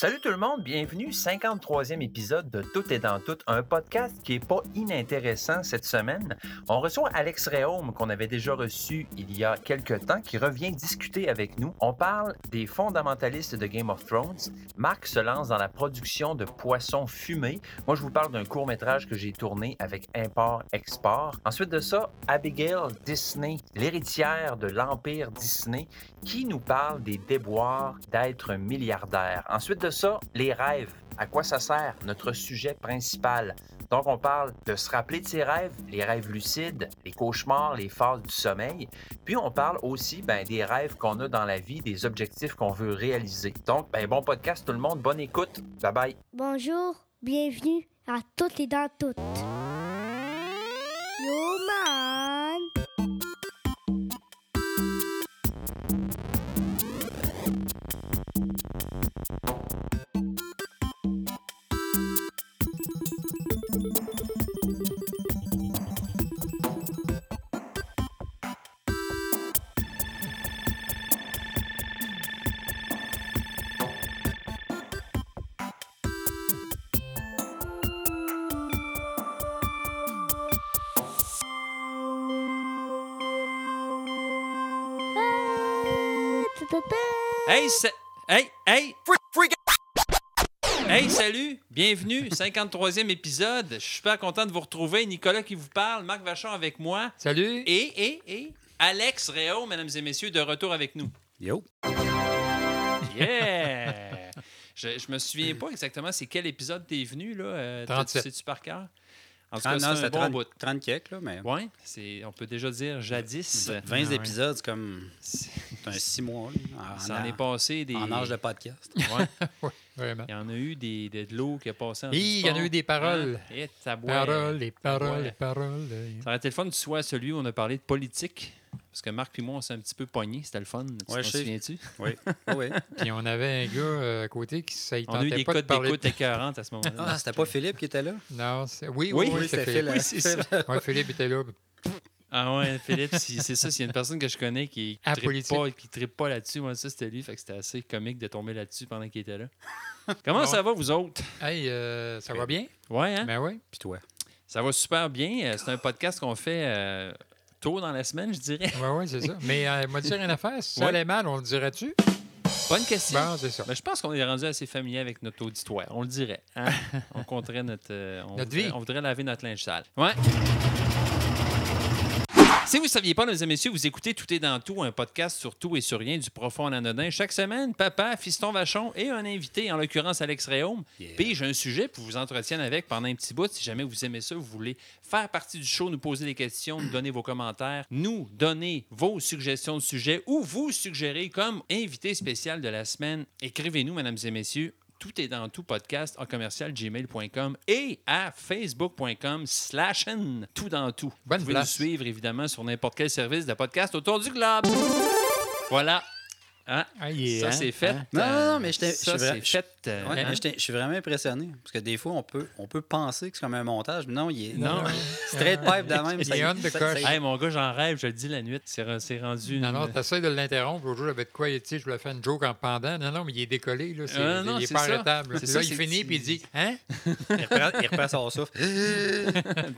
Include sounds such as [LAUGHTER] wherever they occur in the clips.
Salut tout le monde, bienvenue 53e épisode de Tout est dans tout, un podcast qui est pas inintéressant cette semaine. On reçoit Alex Réaume qu'on avait déjà reçu il y a quelques temps qui revient discuter avec nous. On parle des fondamentalistes de Game of Thrones. Marc se lance dans la production de poissons fumés. Moi je vous parle d'un court-métrage que j'ai tourné avec Import Export. Ensuite de ça, Abigail Disney, l'héritière de l'empire Disney qui nous parle des déboires d'être milliardaire. Ensuite de ça, les rêves. À quoi ça sert? Notre sujet principal? Donc, on parle de se rappeler de ses rêves, les rêves lucides, les cauchemars, les phases du sommeil. Puis, on parle aussi ben, des rêves qu'on a dans la vie, des objectifs qu'on veut réaliser. Donc, ben, bon podcast tout le monde, bonne écoute. Bye bye. Bonjour, bienvenue à Toutes les dents toutes. Yo man! Ah, ta-ta-ta. Hey, sa- Bienvenue, 53e épisode. Je suis super content de vous retrouver. Nicolas qui vous parle, Marc Vachon avec moi. Salut! Et, et, et, Alex Réau, mesdames et messieurs, de retour avec nous. Yo! Yeah! je, je me souviens pas exactement c'est quel épisode t'es venu, là. Euh, t'as- 37. Sais-tu par cœur? En tout cas, c'est un c'est bon 30, bout. 30 quelques, là, mais c'est, on peut déjà dire jadis. 20 Ah épisodes, c'est comme C'est- un 6 mois. là, en, Ça en en- est passé des. en âge de podcast. Ouais. [LAUGHS] Vraiment. Il y en a eu des, de l'eau qui a passé en il y en a eu des paroles. Hein? Et. Paroles, les paroles, Ouais. les paroles. Ça aurait été le fun que tu sois celui où on a parlé de politique. Parce que Marc et moi, on s'est un petit peu pognés. C'était le fun. Tu Ouais, t'en souviens-tu? Oui. [LAUGHS] oui. Puis on avait un gars euh, à côté qui ça, il On a eu des pas de codes parler. d'écoute écœurantes à ce moment-là. Ah, c'était pas Philippe qui était là? Non, c'est- oui, Oui, oui, oui, oui, c'était Philippe. Phil. Oui, c'est ça. Ouais, Philippe était là. Ah ouais, Philippe, c'est ça. S'il y a une personne que je connais qui ne trippe pas, qui pas là-dessus, moi, ça, c'était lui. Fait que c'était assez comique de tomber là-dessus pendant qu'il était là. [LAUGHS] Comment Bon. ça va, vous autres? Hey, euh, ça va bien? Ouais, hein? Ben oui. Puis toi? Ça va super bien. Euh, C'est un podcast qu'on fait euh, tôt dans la semaine, je dirais. Ouais, ouais, c'est ça. [LAUGHS] Mais euh, moi, dire une affaire, si ça allait mal, on le dirait-tu? Bonne question. Bon, c'est ça. Ben, je pense qu'on est rendu assez familier avec notre auditoire. On le dirait. hein? [LAUGHS] on compterait notre. euh, on, Notre voudrait, vie. on voudrait laver notre linge sale. Ouais. Si vous ne saviez pas, mesdames et messieurs, vous écoutez Tout est dans tout, un podcast sur tout et sur rien du profond en anodin. Chaque semaine, papa, fiston Vachon et un invité, en l'occurrence Alex Réaume. Yeah. Puis j'ai un sujet pour vous entretenir avec pendant un petit bout. Si jamais vous aimez ça, vous voulez faire partie du show, nous poser des questions, nous donner vos commentaires, nous donner vos suggestions de sujets ou vous suggérer comme invité spécial de la semaine, écrivez-nous, mesdames et messieurs. Tout est dans tout podcast en commercial gmail.com et à facebook.com slash n, tout dans tout. Bonne vous pouvez place. nous suivre évidemment sur n'importe quel service de podcast autour du globe. Voilà. Hein? Ah, Ça, hein? c'est fait. Hein? Non, non, non, mais Ça, je suis c'est vra- fait. euh, Ouais, hein? vraiment impressionné. Parce que des fois, on peut, on peut penser que c'est comme un montage, mais non, il est Non. [LAUGHS] straight pipe de même. Il est on the coche. Hey, mon gars, j'en rêve, je le dis la nuit. C'est re- c'est rendu. Non, une- non, t'essayes de l'interrompre. L'autre jour, j'avais de quoi, tu sais, je voulais faire une joke en pendant. Non, non, mais il est décollé, là. Ah, non, il est pas arrêtable. C'est Là, ça, il finit, puis il dit [LAUGHS] Hein? il reprend son souffle. [LAUGHS]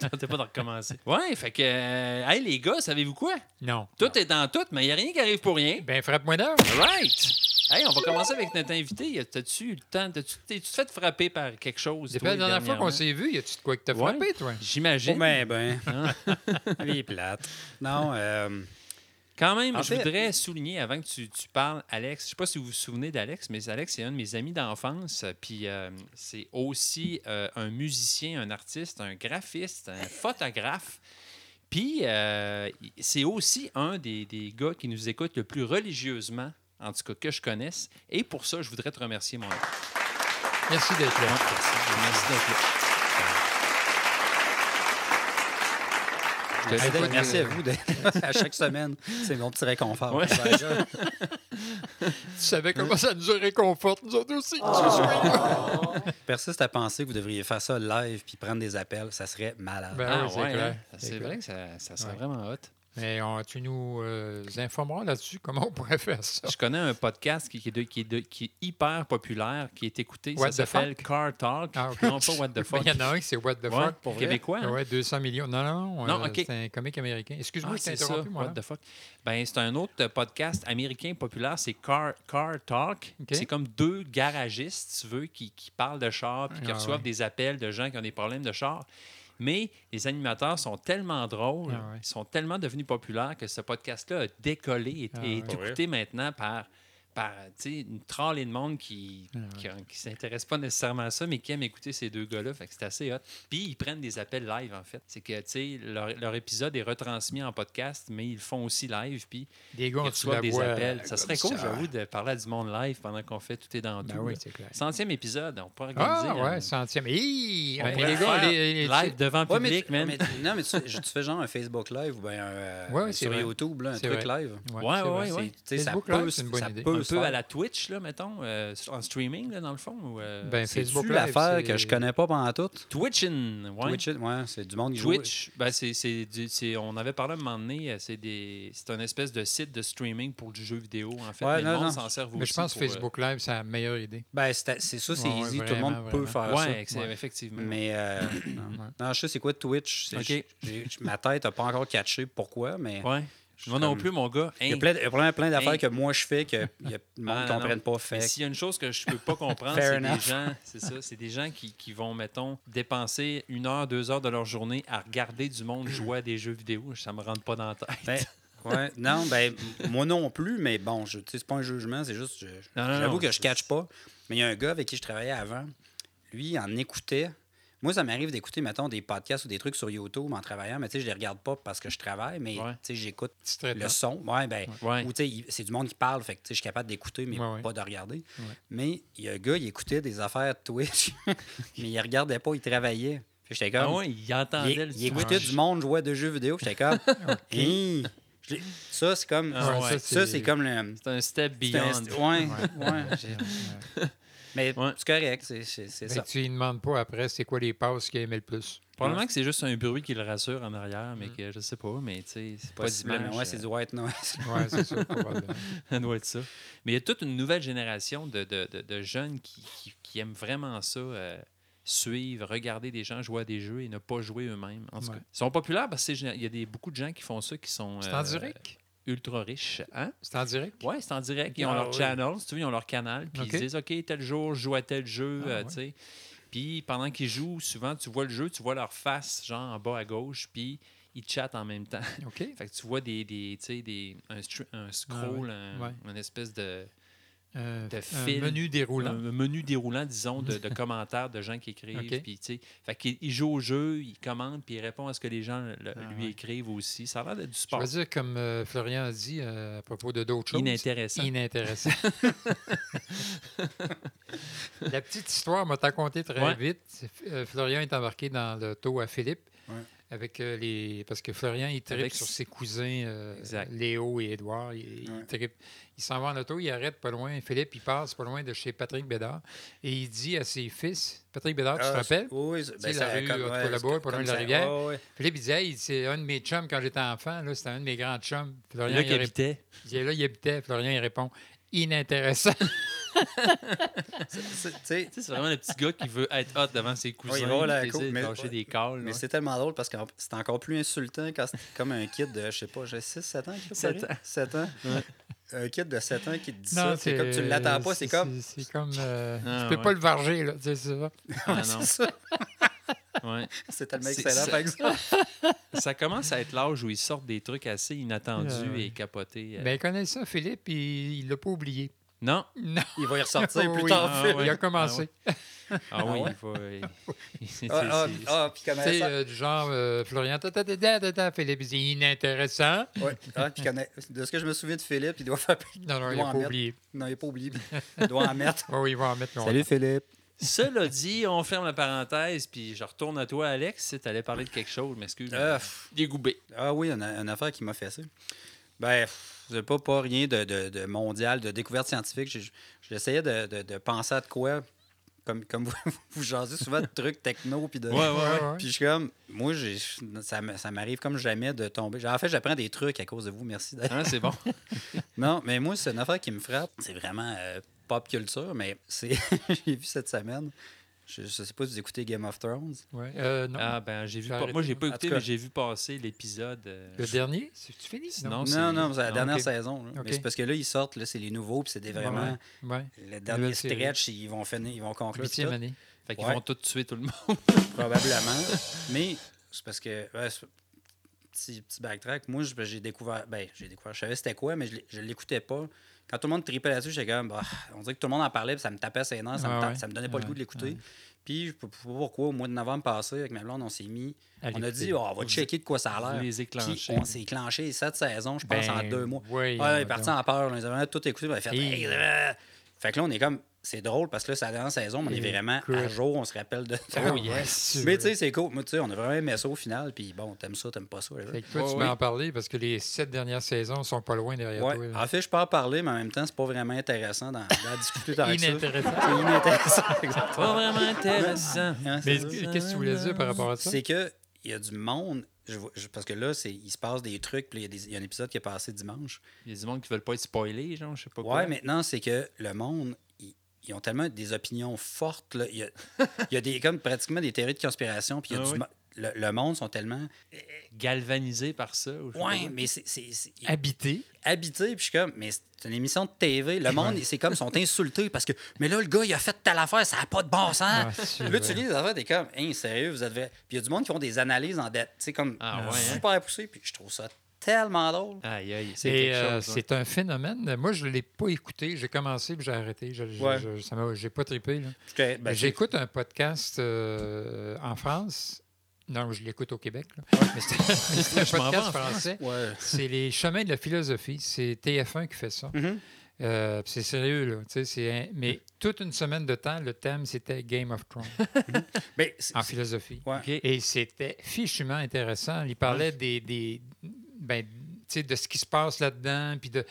T'as pas de recommencer. Ouais, fait que. euh, hey, les gars, savez-vous quoi? Non. Tout est dans tout, mais il n'y a rien qui arrive pour rien. Ben, frappe-moi d'heure. Right! Hey, on va commencer avec notre invité. T'as-tu eu le temps? T'as-tu t'es-tu fait frapper par quelque chose? Depuis toi, la dernière fois qu'on s'est vu, y a-tu de quoi que t'as Ouais. frappé, toi? J'imagine. Oh, ben, ben. Hein? [LAUGHS] Il est plate. Non, euh, Quand même, En je fait- voudrais souligner avant que tu, tu parles, Alex. Je sais pas si vous vous souvenez d'Alex, mais Alex, c'est un de mes amis d'enfance. Puis euh, c'est aussi euh, un musicien, un artiste, un graphiste, un photographe. Puis euh, c'est aussi un des, des gars qui nous écoute le plus religieusement, en tout cas que je connaisse. Et pour ça, je voudrais te remercier, mon ami. Merci d'être là. Merci d'être là. Te Hey, merci à vous. de- à chaque semaine, c'est mon petit réconfort. Ouais. Ben, Tu savais comment ça nous réconforte, nous autres aussi. je persiste à penser que vous devriez faire ça live puis prendre des appels. Ça serait malade. Ben Ah c'est ouais, hein? C'est vrai que ça, ça serait Ouais. vraiment hot. Mais on- tu nous euh, informeras là-dessus comment on pourrait faire ça. Je connais un podcast qui, qui est, de- qui est de- qui est hyper populaire, qui est écouté. What ça the s'appelle fuck? Car Talk. Ah, ok. Non, pas What the [LAUGHS] fuck. Il y en a un qui c'est What the Ouais, fuck. Pour vrai. québécois. hein? Ouais, 200 millions. Non, non, Non, euh, ok. c'est un comique américain. Excuse-moi, Ah, je t'ai. What the fuck? Ben, c'est un autre podcast américain populaire, c'est Car, Car Talk. C'est comme deux garagistes, si tu veux, qui, qui parlent de char puis qui Ah, reçoivent ouais. des appels de gens qui ont des problèmes de char. Mais les animateurs sont tellement drôles, Ah, ouais. ils sont tellement devenus populaires que ce podcast-là a décollé et Ah, est écouté maintenant par, par tu sais, une tralée de monde qui Ah, qui, qui s'intéresse pas nécessairement à ça, mais qui aime écouter ces deux gars-là. Fait que c'est assez hot. Puis ils prennent des appels live, en fait. C'est que, tu sais, leur, leur épisode est retransmis en podcast, mais ils le font aussi live. Puis Des ils gars, tu reçoivent des vois, appels. euh, Ça serait comme cool, j'avoue, de parler à du monde live pendant qu'on fait Tout est dans Ben tout. oui, c'est clair. Centième épisode, on peut organiser. Ah, ouais, un- centième. Hi! on pourrait les faire gars, les- les- live devant Ouais, mais, public, tu- mais tu- non, mais tu, tu fais genre un Facebook Live ou bien un, euh, sur vrai. YouTube, là, un truc vrai. live. Ouais, Ouais, ouais, ça Facebook peut, Live, c'est une bonne idée. Peu à la Twitch, là, mettons, euh, en streaming, là, dans le fond. Ou, euh, Ben, C'est Facebook Live, l'affaire que je connais pas pendant tout. Twitchin', ouais. Twitch, it, ouais, c'est du monde qui joue. Twitch, ben c'est, c'est du- c'est- on avait parlé à un moment donné, euh, c'est, des, c'est un espèce de site de streaming pour du jeu vidéo, en fait. Ouais, mais non, le monde non. s'en sert aussi. Mais je pense que pour, euh, Facebook Live, c'est la meilleure idée. Ben, c'est c'est ça, c'est Ouais, easy. tout le monde vraiment, peut vraiment. faire ça. ouais, c'est- Ouais. effectivement. Mais euh, [COUGHS] non. non, je sais c'est quoi Twitch. c'est- Ok. j'ai- j'ai- ma tête n'a pas encore catché pourquoi, mais Ouais. Moi non plus, mon gars. Il y a plein, plein, plein d'affaires que moi je fais que y a- le monde [LAUGHS] Ah, ne non, comprenne pas. Fait. s'il y a une chose que je peux pas [LAUGHS] comprendre, c'est des gens, c'est ça, c'est des gens qui, qui vont, mettons, dépenser une heure, deux heures de leur journée à regarder du monde jouer à des jeux vidéo. Ça me rentre pas dans la tête. Ben, ouais, [LAUGHS] non, ben, moi non plus, mais bon, je- c'est pas un jugement, c'est juste. J'avoue que je c'est- catch pas. Mais il y a un gars avec qui je travaillais avant, lui, il en écoutait. Moi, ça m'arrive d'écouter, mettons, des podcasts ou des trucs sur YouTube en travaillant, mais tu sais, je les regarde pas parce que je travaille, mais Ouais. tu sais, j'écoute le son. Ouais, ben, Ouais. ou tu sais, c'est du monde qui parle, fait que tu sais, je suis capable d'écouter, mais Ouais, ouais. pas de regarder. Ouais. Mais il y a un gars, il écoutait des affaires Twitch, [LAUGHS] mais il regardait pas, il travaillait. Que J'étais Ah ouais, il entendait il, le il écoutait du monde jouer à des jeux vidéo. J'étais comme. [LAUGHS] Hein? Je l'ai- Ça, c'est comme. Ah ouais, ça, c'est- comme le. C'est un step c'est un- beyond. Ouais, ouais. [LAUGHS] Mais Ouais. c'est correct, c'est c'est- c'est Mais ça. tu lui demandes pas après c'est quoi les passes qu'il aimait le plus. Probablement que c'est juste un bruit qui le rassure en arrière, mais que je sais pas, mais tu sais, c'est pas Possiblement, d'image. ouais, c'est du white noise. Ouais, c'est ça, [LAUGHS] probablement. Ça doit être ça. Mais il y a toute une nouvelle génération de, de- de- de jeunes qui, qui- qui aiment vraiment ça, euh, suivre, regarder des gens jouer à des jeux et ne pas jouer eux-mêmes. En tout Ouais. cas, ils sont populaires parce qu'il y a des, beaucoup de gens qui font ça qui sont C'est en euh, direct? Ultra riches. Hein? C'est en direct? Oui, c'est en direct. Ils ont Ah, leur oui. channel, si tu veux, ils ont leur canal. Puis ils se disent, OK, tel jour, je joue à tel jeu. Ah, euh, ouais. tu sais. Puis pendant qu'ils jouent, souvent, tu vois le jeu, tu vois leur face, genre en bas à gauche, puis ils chattent en même temps. OK. [LAUGHS] Fait que tu vois des, des, des, un, un scroll, un, Ouais. une espèce de, Euh, de un fil. menu déroulant. un menu déroulant, disons, de, de [LAUGHS] commentaires de gens qui écrivent. OK. Puis, tu sais, fait qu'il il joue au jeu, il commente, puis il répond à ce que les gens le- Ah, lui ouais. écrivent aussi. Ça a l'air d'être du Je sport. veux dire, comme euh, Florian a dit euh, à propos de d'autres choses. Inintéressant. Inintéressant. [LAUGHS] La petite histoire m'a raconté très Ouais. vite. Euh, Florian est embarqué dans l'auto à Philippe. Ouais. Avec euh, les. Parce que Florian, il tripe Avec- sur ses cousins euh. Léo et Édouard. Il, il Ouais. Il s'en va en auto, il arrête pas loin. Philippe, il passe pas loin de chez Patrick Bédard. Et il dit à ses fils Patrick Bédard, tu te Ah, rappelles? Oui, sais, ben, la ça- rue, comme- ouais, là-bas, c'est pas loin de la ça. rivière. Ouais. Philippe, il disait Hey, c'est un de mes chums quand j'étais enfant. là, C'était un de mes grands chums. Florian, Là il rép- habitait. il dit, là, il habitait. Florian, il répond Inintéressant. [LAUGHS] C'est- tu sais, Tu sais, c'est vraiment le petit gars qui veut être hot devant ses cousins. il va la mais- lâcher des calls. Mais c'est tellement drôle parce que c'est encore plus insultant quand c'est comme un kid de, je sais pas, j'ai 6, 7 ans. qui Sept paraît? ans. 7 ans. Un kid de 7 ans qui te dit Non, ça. C'est comme tu l'attends pas, c'est comme. C'est comme. euh, Ah, tu peux ouais. pas le varger, là. tu sais, c'est ça. Ah, non. C'est ça. [LAUGHS] Ouais. [LAUGHS] C'est tellement C'est excellent, ça. par exemple. [LAUGHS] Ça commence à être l'âge où ils sortent des trucs assez inattendus Ah, ouais. et capotés. euh. Ben, connaissant Philippe, il il l'a pas oublié. Non. Non. Il va y ressortir [LAUGHS] plus Oui. tard. Ah, ouais. Il a commencé. Ah oui, ouais? il faut. euh, c'est- Ah, ah, c'est- ah, puis sais, ça? euh, du genre, euh, Florian, Philippe, il dit inintéressant. Ouais. Ah, puis connaît- De ce que je me souviens de Philippe, il doit faire. Non, non, Il il doit n'a pas mettre. oublié. Non, il n'a pas oublié. Il doit en mettre. Oh, il va en mettre. Salut Philippe. Cela dit, on ferme la parenthèse, puis je retourne à toi, Alex, si tu allais parler de quelque chose. M'excuse. Euh, Dégoubé. Ah oui, une, une affaire qui m'a fait ça. Ben, c'est pas, pas rien de, de- de mondial, de découverte scientifique. J'essayais de, de- de penser à de quoi comme, comme [LAUGHS] vous, vous jasez souvent de trucs techno, puis de. Ouais, ouais, ouais. Puis je suis comme, moi, j'ai, ça, me- ça m'arrive comme jamais de tomber. En fait, j'apprends des trucs à cause de vous, merci. Hein, c'est bon. [LAUGHS] Non, mais moi, c'est une affaire qui me frappe. C'est vraiment euh, pop culture, mais c'est [LAUGHS] j'ai vu cette semaine. Je, je sais pas si vous écoutez Game of Thrones. Ouais. Euh, non. Ah, ben, j'ai vu. Pas- Moi, j'ai pas écouté, tout cas- mais j'ai vu passer l'épisode. euh, le dernier, c'est tu fini? Sinon, c'est- Non, non, c'est la Ah, dernière saison. là. Mais c'est parce que là, ils sortent, là, c'est les nouveaux, puis c'est des vraiment. Ouais. Le dernier stretch, ils vont finir, ils vont conclure tout, année. Fait qu'ils Ouais. vont tous tuer tout le monde. [LAUGHS] probablement. mais c'est parce que. ouais, c'est- petit, petit backtrack. Moi, je- j'ai découvert. Ben, j'ai découvert. Je savais c'était quoi, mais je l'écoutais pas. Quand tout le monde tripait là-dessus, j'étais comme. bah, on dirait que tout le monde en parlait, puis ça me tapait ses nerfs, ça, me, Ah ouais. ça me donnait pas le Ah goût de l'écouter. ouais. Puis, je sais pas pourquoi, au mois de novembre passé, avec ma blonde, on s'est mis. À On a dit, oh, on va checker de quoi ça a l'air. les Puis, on s'est éclenché cette saison, je pense, en Ben, deux mois. Oui, Ouais, on est parti en peur. On avait tout écouté. On a fait, Hey, fait que là, on est comme. C'est drôle parce que là, c'est la dernière saison, mais on est vraiment à jour. On se rappelle de. Oh, yes. Mais tu sais, c'est cool. Moi, tu sais, on a vraiment aimé ça au final. Puis bon, t'aimes ça, t'aimes pas ça. Fait que toi, tu peux en parler parce que les sept dernières saisons sont pas loin derrière Ouais. toi. là. En fait, je peux en parler, mais en même temps, c'est pas vraiment intéressant d'en discuter ça. Inintéressant. C'est inintéressant, [LAUGHS] exactement. Pas vraiment intéressant. Mais ça. qu'est-ce que tu voulais dire par rapport à ça? C'est que il y a du monde. je vois- je- parce que là, c'est- il se passe des trucs. Puis il y, a des- il y a un épisode qui est passé dimanche. Il y a du monde qui veulent pas être spoilés, genre, je sais pas quoi. Ouais, maintenant, c'est que le monde, ils, ont tellement des opinions fortes. là. Il, y a, [LAUGHS] il y a des, comme pratiquement des théories de conspiration. Puis il y a Ah du oui. le, le monde sont tellement. Galvanisés par ça. ou je sais pas Ouais, quoi. mais c'est. Habité. habité, puis je suis comme, mais c'est une émission de TV. Le monde, c'est comme, ils sont insultés parce que, mais là, le gars, il a fait telle affaire, ça n'a pas de bon sens. Ah, là, tu lis les affaires, t'es comme, hein, sérieux, vous avez. Puis il y a du monde qui font des analyses en dette, tu sais, comme, Ah ouais, hein? super poussé, puis je trouve ça tellement drôle. Aïe, aïe, c'est euh, c'est un phénomène. Moi, je ne l'ai pas écouté. J'ai commencé puis j'ai arrêté. Je, Ouais. j'ai pas trippé. ben, J'écoute un podcast euh, en France. Non, je l'écoute au Québec. là. Mais c'est mais c'est un [LAUGHS] podcast français. Ouais. C'est les chemins de la philosophie. C'est TF1 qui fait ça. Mhm. Euh, c'est sérieux, là. tu sais, c'est un- Mais toute une semaine de temps, le thème, c'était Game of Thrones [LAUGHS] Mais en philosophie. ouais. Et c'était fichument intéressant. Il parlait des, des ben, tu sais, de ce qui se passe là-dedans. Puis de.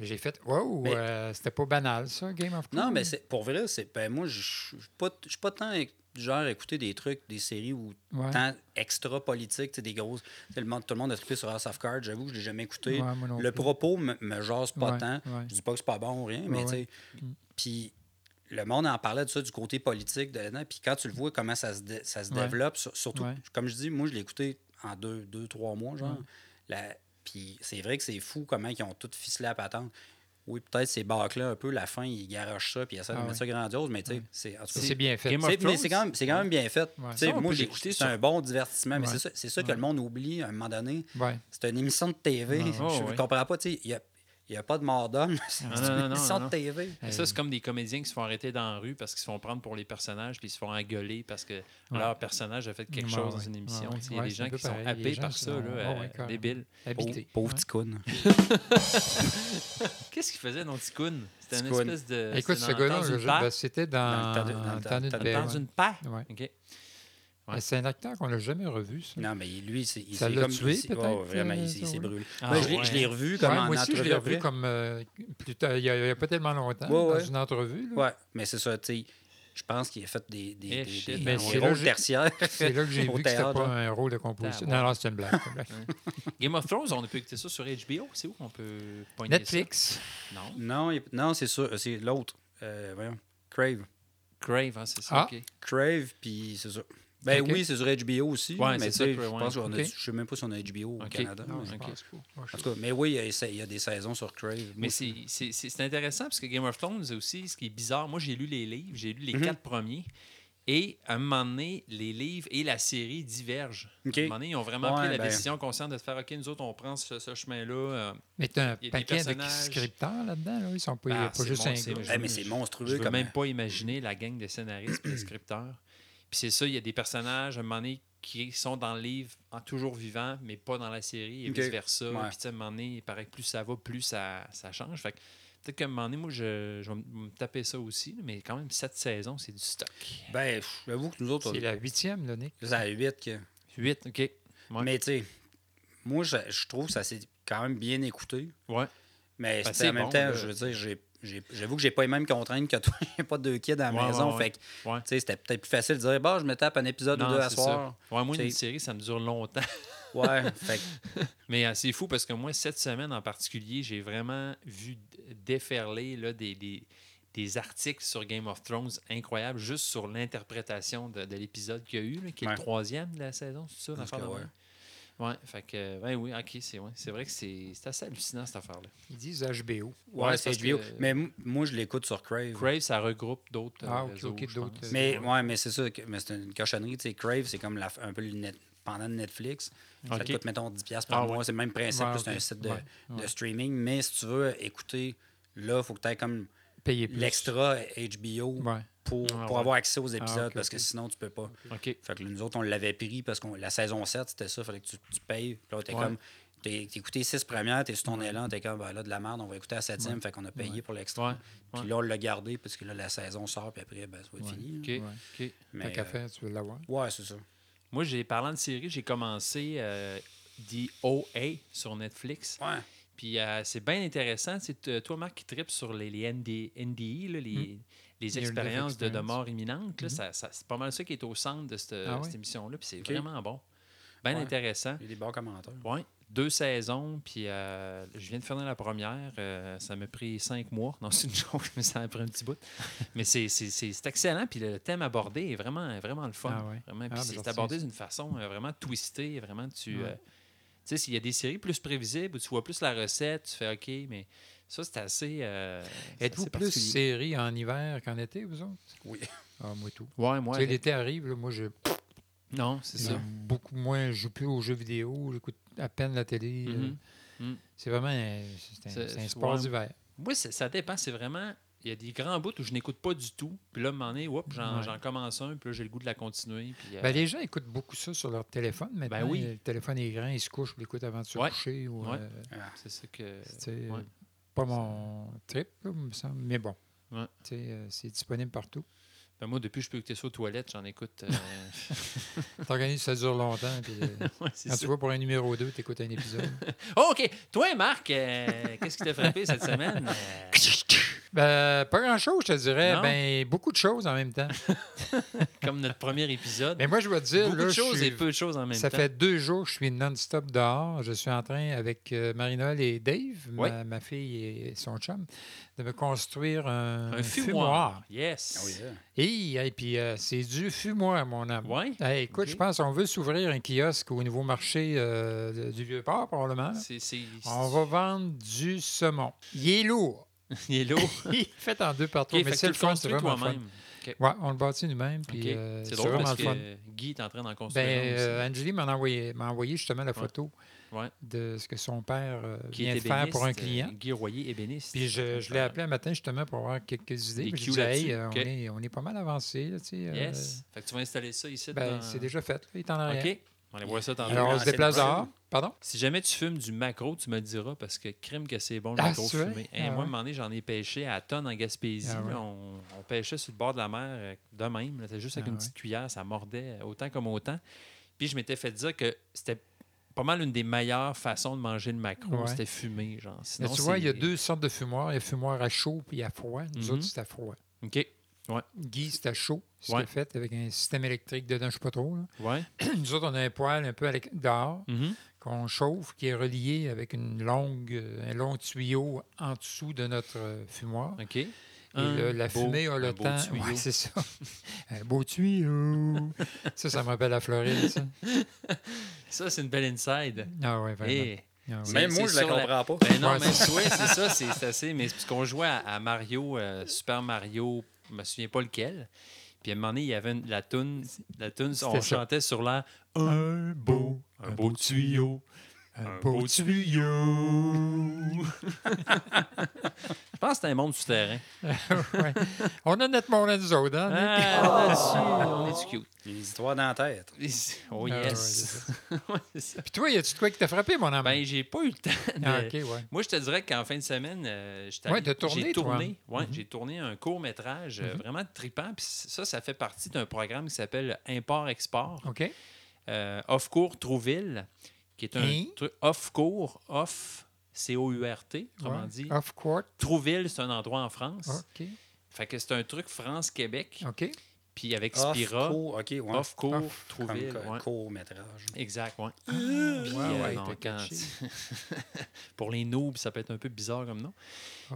J'ai fait, wow, euh, c'était pas banal, ça, Game of Thrones. Non, mais c'est pour vrai, c'est ben moi, je suis pas, pas tant genre à écouter des trucs, des séries ou Ouais. tant extra politiques, tu sais, des grosses. sais, Le monde, tout le monde a trippé sur House of Cards, j'avoue, je l'ai jamais écouté. Ouais, le propos me, me jase pas Ouais, tant. Je dis pas que c'est pas bon ou rien, mais tu sais. Puis le monde en parlait de ça, du côté politique de. Puis quand tu le vois, comment ça se, dé- ça se développe, sur- surtout, comme je dis, moi, je l'ai écouté en deux, deux, trois mois, genre. La- Puis c'est vrai que c'est fou comment ils ont tout ficelé à patente. Oui, peut-être ces bacs-là, un peu, la fin, ils garochent ça, puis ils essaient de Ah mettre ouais. ça grandiose, mais tu sais, c'est. en tout cas, C'est bien fait. C'est- mais Thrones, c'est quand, même- c'est quand même bien fait. Ouais. Ça, moi, j'ai- l'écouter c'est un bon divertissement, mais c'est ça, c'est ça que le monde oublie à un moment donné. Ouais. C'est une émission de TV. Ouais. Je Oh, ne ouais. comprends pas. tu sais, Il n'y a, il y a pas de mort d'homme. C'est une émission de TV. Ça, c'est comme des comédiens qui se font arrêter dans la rue parce qu'ils se font prendre pour les personnages puis ils se font engueuler parce que leur personnage a fait quelque Ouais, chose dans ouais. une émission. Il y a ouais, des gens qui sont pareil. Happés gens par ça, là, euh. Habité. Pauvre Ouais. petit coune. [LAUGHS] Qu'est-ce qu'il faisait dans Ticoun? C'était une espèce de. Écoute, ce dans- gars-là, dans une ben, c'était Dans dans, dans dans de- paix, Dans ouais. C'est un acteur qu'on n'a jamais revu, ça. Non, mais lui, c'est, il Ça s'est l'a comme. tué, peut-être, oh, vraiment, euh, il, ça, il s'est oui. brûlé. Ah, Moi, je, l'ai, ouais. je l'ai revu comme Ouais, en moi aussi, je l'ai revu comme euh, plus tard, il n'y a, a pas tellement longtemps, Ouais, dans une entrevue. Ouais, mais c'est ça, tu sais. Je pense qu'il a fait des, des, Eh, des, des- Mais un c'est là rôle que j'ai- tertiaire. [LAUGHS] C'est là que j'ai [LAUGHS] Au vu que c'était pas genre. un rôle de composition. Non, non, c'est une blague. Game of Thrones, on peut écouter ça sur HBO. C'est où qu'on peut poigner Netflix. ça? Non. Non, non c'est sûr. C'est l'autre. Euh, voyons. Crave. Crave, hein, c'est ça. Ah. Crave, puis c'est ça. Ben oui, c'est sur HBO aussi. Ouais, mais ça, tu je pense qu'on a. Ok. Je sais même pas si on a HBO au. Canada. Non, mais- je ok. pense pas. Moi, je En tout cas, mais oui, il y a- il y a des saisons sur Crave. Mais c'est- intéressant parce que Game of Thrones aussi, ce qui est bizarre, moi j'ai lu les livres, j'ai lu les Mhm. quatre premiers. Et à un moment donné, les livres et la série divergent. À un moment donné, ils ont vraiment Ouais, pris la ben- décision consciente de se faire OK, nous autres, on prend ce, ce chemin-là. euh, Mais t'as un Il y a des paquet de personnages. scripteurs là-dedans. Là. Ils sont pas, Ah, pas juste un je- Eh, mais c'est monstrueux Je veux comme. même pas imaginer la gang de scénaristes et de scripteurs. Puis c'est ça, il y a des personnages, à un moment donné, qui sont dans le livre en toujours vivant, mais pas dans la série, et vice-versa. Ouais. Puis tu sais, à un moment donné, il paraît que plus ça va, plus ça, ça change. Fait que peut-être qu'à un moment donné, moi, je, je vais me taper ça aussi, mais quand même, sept saisons, c'est du stock. Ben, j'avoue que nous autres, C'est la huitième, là, Nick. c'est à 8 que. Huit, OK. Ouais. Mais tu sais, moi, je, je trouve que ça s'est quand même bien écouté. Ouais. Mais Ben, en même bon, temps, là. je veux dire, j'ai- j'avoue que j'ai pas les mêmes contraintes que [LAUGHS] toi. J'ai pas deux kids à la Ouais, maison. ouais, ouais. Fait que, c'était peut-être plus facile de dire, bah, je me tape un épisode ou deux à soir. moi, une série, ça me dure longtemps. [LAUGHS] Ouais, fait que, [LAUGHS] Mais euh, c'est fou parce que moi, cette semaine en particulier, j'ai vraiment vu déferler là, des, des, des articles sur Game of Thrones incroyables, juste sur l'interprétation de, de l'épisode qu'il y a eu, là, qui est le troisième de la saison, c'est ça? Ouais. fait que, ben oui, ok, c'est ouais, c'est vrai que c'est c'est assez hallucinant cette affaire-là. Ils disent HBO. ouais, Ouais, c'est HBO. que- Mais moi, je l'écoute sur Crave. Crave, ça regroupe d'autres euh, Ah, ok, d'autres, euh, Mais ouais, mais c'est ça, mais c'est une cochonnerie. Tu sais, Crave, c'est comme la, un peu le net, pendant de Netflix. Ça coûte, mettons, 10$ par Ah, mois. ouais. C'est le même principe, Ouais, c'est un site de, Ouais, de ouais. streaming. Mais si tu veux écouter, là, il faut que tu aies comme l'extra HBO Ouais. Pour, Ah, pour ouais. avoir accès aux épisodes, Ah, ok, parce que sinon, tu peux pas. OK. Fait que nous autres, on l'avait pris parce que la saison 7, c'était ça. fallait que tu, tu payes. Puis là, t'es Ouais. comme. T'es t'es écouté six premières, t'es sur ton élan, t'es comme, ben là, de la merde, on va écouter la septième. Fait qu'on a payé pour l'extra. Ouais. Puis ouais. là, on l'a gardé parce que là, la saison sort, puis après, ben, ça va être Ouais. fini. OK. là. Ouais. OK. Mais, euh, faire, tu veux l'avoir? ouais, c'est ça. Moi, j'ai parlant de série, j'ai commencé euh, The OA sur Netflix. Ouais. Puis euh, c'est bien intéressant. C'est euh, toi, Marc, qui tripes sur les, les ND, NDE, là, les, les expériences de, mort imminente. Mhm. C'est pas mal ça qui est au centre de cette, Ah cette émission-là. Puis c'est vraiment bon. Bien Ouais. intéressant. Il y a des bons commentaires. Ouais, deux saisons, puis euh, je viens de finir la première. euh, ça m'a pris cinq mois. Non, c'est une [LAUGHS] joke, mais ça a pris un petit bout. Mais c'est, excellent, puis le thème abordé est vraiment, vraiment le fun. Ah ouais. Vraiment. Ah, Puis ben, c'est abordé d'une façon euh, vraiment twistée. Vraiment, tu. Ouais. tu sais, s'il y a des séries plus prévisibles où tu vois plus la recette, tu fais OK, mais ça, c'est assez. euh, Êtes-vous plus série en hiver qu'en été, vous autres? Oui. Ah, moi tout. Ouais, moi. tu sais, avec- l'été arrive, là, moi, je Non, c'est ça. beaucoup moins, je joue plus aux jeux vidéo, j'écoute à peine la télé. euh, Mhm. Mhm. C'est vraiment un, c'est un- C'est- c'est un sport ouais. d'hiver. Moi, c'est- ça dépend. C'est vraiment. Il y a des grands bouts où je n'écoute pas du tout. Puis là, à un moment donné, j'en, Ouais. commence un. Puis là, j'ai le goût de la continuer. Puis, euh, Ben, les gens écoutent beaucoup ça sur leur téléphone. Maintenant, Ben oui. le téléphone est grand, ils se couchent, ils l'écoutent avant de se Ouais. coucher. Ou, Ouais. euh, c'est ça que. Pas mon trip, me semble. Mais bon, Ouais. euh, c'est disponible partout. Ben, moi, depuis que je peux écouter ça aux toilettes, j'en écoute. euh, [LAUGHS] T'organises, ça dure longtemps. Puis, euh, [LAUGHS] ouais, c'est quand ça. tu vas pour un numéro 2, tu écoutes un épisode. [LAUGHS] Oh, OK. Toi, Marc, euh, qu'est-ce qui t'a frappé cette semaine? Ben, pas grand-chose, je te dirais. Non? Ben, beaucoup de choses en même temps. [LAUGHS] comme notre premier épisode. Mais moi, je dois te dire, Beaucoup là, de choses suis- et peu de choses en même ça temps. fait deux jours que je suis non-stop dehors. Je suis en train, avec euh, Marie-Noël et Dave, Oui. ma, ma fille et son chum, de me construire un, Un fumoir. Yes. Ah oui, hein. Et, et puis, euh, c'est du fumoir, mon âme. Ouais. Hey, écoute, je pense qu'on veut s'ouvrir un kiosque au nouveau marché euh, du Vieux-Port, probablement. C'est, c'est, On va vendre du saumon. Il est lourd. [LAUGHS] Il est lourd. [LAUGHS] Fait en deux partout. OK, mais c'est le fun, c'est vraiment fun. Ouais, on le bâtit nous-mêmes. Puis, OK. euh, c'est drôle vraiment parce le fun. que Guy est en train d'en construire Ben, euh, Angélie m'en a envoyé, m'a envoyé justement la photo Ouais. de ce que son père euh, vient de faire pour un client. euh, Guy Royer, ébéniste. Puis je, je l'ai appelé un matin justement pour avoir quelques idées. Puis je là-dessus. hey, on, est, on est pas mal avancé. Là, Yes. Fait que tu vas installer ça ici. ben, dans- C'est déjà fait. là, il est en arrière. On aller voir ça tantôt. Alors, on se déplace dehors. Pardon? Si jamais tu fumes du macro, tu me le diras parce que crime que c'est bon le Ah, macro fumé. Ah, moi, à un moment donné, j'en ai pêché à tonne en Gaspésie. Ah, ouais. on, on pêchait sur le bord de la mer euh, de même. C'était juste avec Ah, une ouais. petite cuillère, ça mordait autant comme autant. Puis je m'étais fait dire que c'était pas mal une des meilleures façons de manger le macro, Ouais. c'était fumé. Genre. Mais tu vois, il y a deux sortes de fumoirs. Il y a fumoir à chaud puis à froid. Nous Mhm. autres, c'est à froid. OK. Guy, c'est à chaud. C'est Ouais. fait avec un système électrique dedans, je ne sais pas trop. là. Ouais. [CLEARS THROAT] Nous autres, on a un poêle un peu dehors Mhm. qu'on chauffe, qui est relié avec une longue, euh, un long tuyau en dessous de notre euh, fumoir. OK. Et Un le- la beau- fumée a un le beau temps. tuyau. Ouais, c'est ça. [LAUGHS] un beau tuyau. ça, ça me rappelle la Floride, ça. [LAUGHS] Ça, c'est une belle inside. Ah ouais, vraiment. Et Ah ouais. Même moi, je la sur la- comprends pas. Ben non, Ouais, mais c'est ouais, c'est ça, c'est assez. Mais parce qu'on jouait à, à Mario, euh, Super Mario, je me souviens pas lequel. Puis à un moment donné, il y avait une- la toune, la toune, on ça. chantait sur l'air Un beau, un beau tuyau, Un beau beau tuyau. Je pense que c'était un monde souterrain. [LAUGHS] Ouais. On a notre monde à nous autres, hein? Ah, on est cute. Les histoires dans la tête. Oh Ah, ouais, yes. [LAUGHS] Ouais, c'est ça. Puis toi, y a-tu de quoi qui t'a frappé, mon ami? Ben, j'ai pas eu le temps. de- ah. Moi, je te dirais qu'en fin de semaine, euh, tourné, j'ai toi. tourné, ouais, Mhm. j'ai tourné un court métrage Mhm. vraiment trippant. Puis ça, ça fait partie d'un programme qui s'appelle Import-Export. OK. euh, Off-Court Trouville, qui est un Hein? truc off-court, off, C-O-U-R-T, autrement Ouais. dit. Off-court. Trouville, c'est un endroit en France. OK. Fait que c'est un truc France-Québec. OK. Puis avec Spira, court, OK, ouais. off-court, Off. Comme Trouville. co- ouais. court-métrage. Exact, ouais. Ah, Puis, ouais, euh, non, quand-. [LAUGHS] Pour les noobs, ça peut être un peu bizarre comme nom.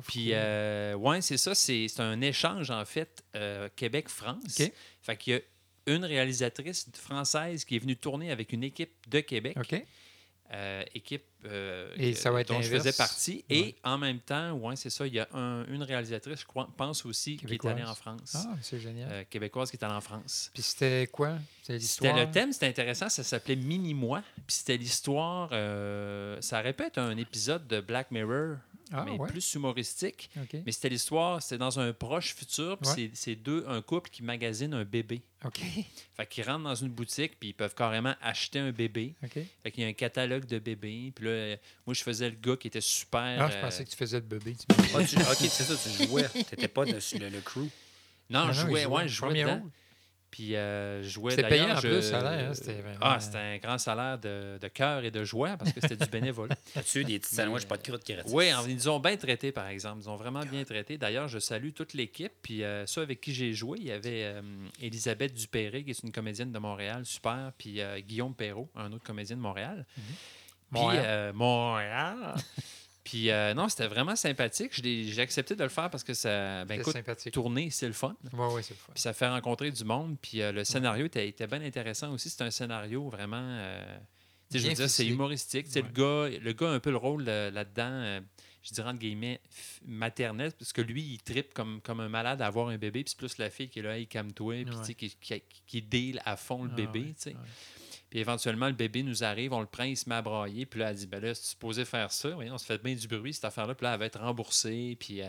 Puis, euh, ouais, c'est ça. C'est c'est un échange, en fait, euh, Québec-France. OK. Fait qu'il y a une réalisatrice française qui est venue tourner avec une équipe de Québec. OK. Euh, équipe euh, Et que- ça va être dont je faisais partie. Et en même temps, ouais, c'est ça, il y a un- une réalisatrice, je crois, pense aussi, qui est allée en France. Ah, c'est génial. Euh, québécoise qui est allée en France. Puis c'était quoi? C'était le thème, c'était intéressant, ça s'appelait Mini-moi. Puis c'était l'histoire, ça répète un épisode de Black Mirror, Ah, mais ouais. plus humoristique. OK. Mais c'était l'histoire, c'était dans un proche futur, puis Ouais. c'est- deux, un couple qui magasine un bébé. OK. [LAUGHS] Fait qu'ils rentrent dans une boutique, puis ils peuvent carrément acheter un bébé. OK. Fait qu'il y a un catalogue de bébés. Puis là, euh, moi, je faisais le gars qui était super. Ah, je euh, pensais que tu faisais le bébé. Ah, tu- OK, c'est ça, tu jouais. T'étais pas dessus le, le crew. Non, Non, je non, jouais, il ouais, je jouais. Puis euh, je jouais C'était d'ailleurs, en je- plus, l'air, hein, c'était vraiment- Ah, c'était un grand salaire de, de cœur et de joie parce que c'était du bénévolat. [LAUGHS] As-tu eu des petits sandwichs, pas de croûte qui restent? Oui, ils nous ont bien traités, par exemple. Ils nous ont vraiment bien traités. D'ailleurs, je salue toute l'équipe. Puis euh, ceux avec qui j'ai joué, il y avait euh, Elisabeth Dupéré, qui est une comédienne de Montréal, super. Puis euh, Guillaume Perrault, un autre comédien de Montréal. Puis Montréal. euh, Montréal. Puis euh, non, c'était vraiment sympathique. J'ai accepté de le faire parce que ça. Ben écoute, sympathique. tourner, c'est le fun. Oui, oui, c'est le fun. Puis ça fait rencontrer du monde. Puis euh, le scénario était, était bien intéressant aussi. C'est un scénario vraiment. euh, tu sais, je veux dire, c'est humoristique. Tu sais, Le, gars, le gars a un peu le rôle euh, là-dedans, je dirais entre guillemets, maternel, parce que lui, il tripe comme, comme un malade à avoir un bébé. Puis c'est plus la fille qui est là, il calme-toi, puis tu sais, Ouais. qui, qui, qui deal à fond le Ah, bébé. ouais, ouais. Puis éventuellement, le bébé nous arrive, on le prend, il se met à brailler. Puis là, elle dit Ben là, es supposé faire ça, on se fait bien du bruit, cette affaire-là. Puis là, elle va être remboursée. Puis euh,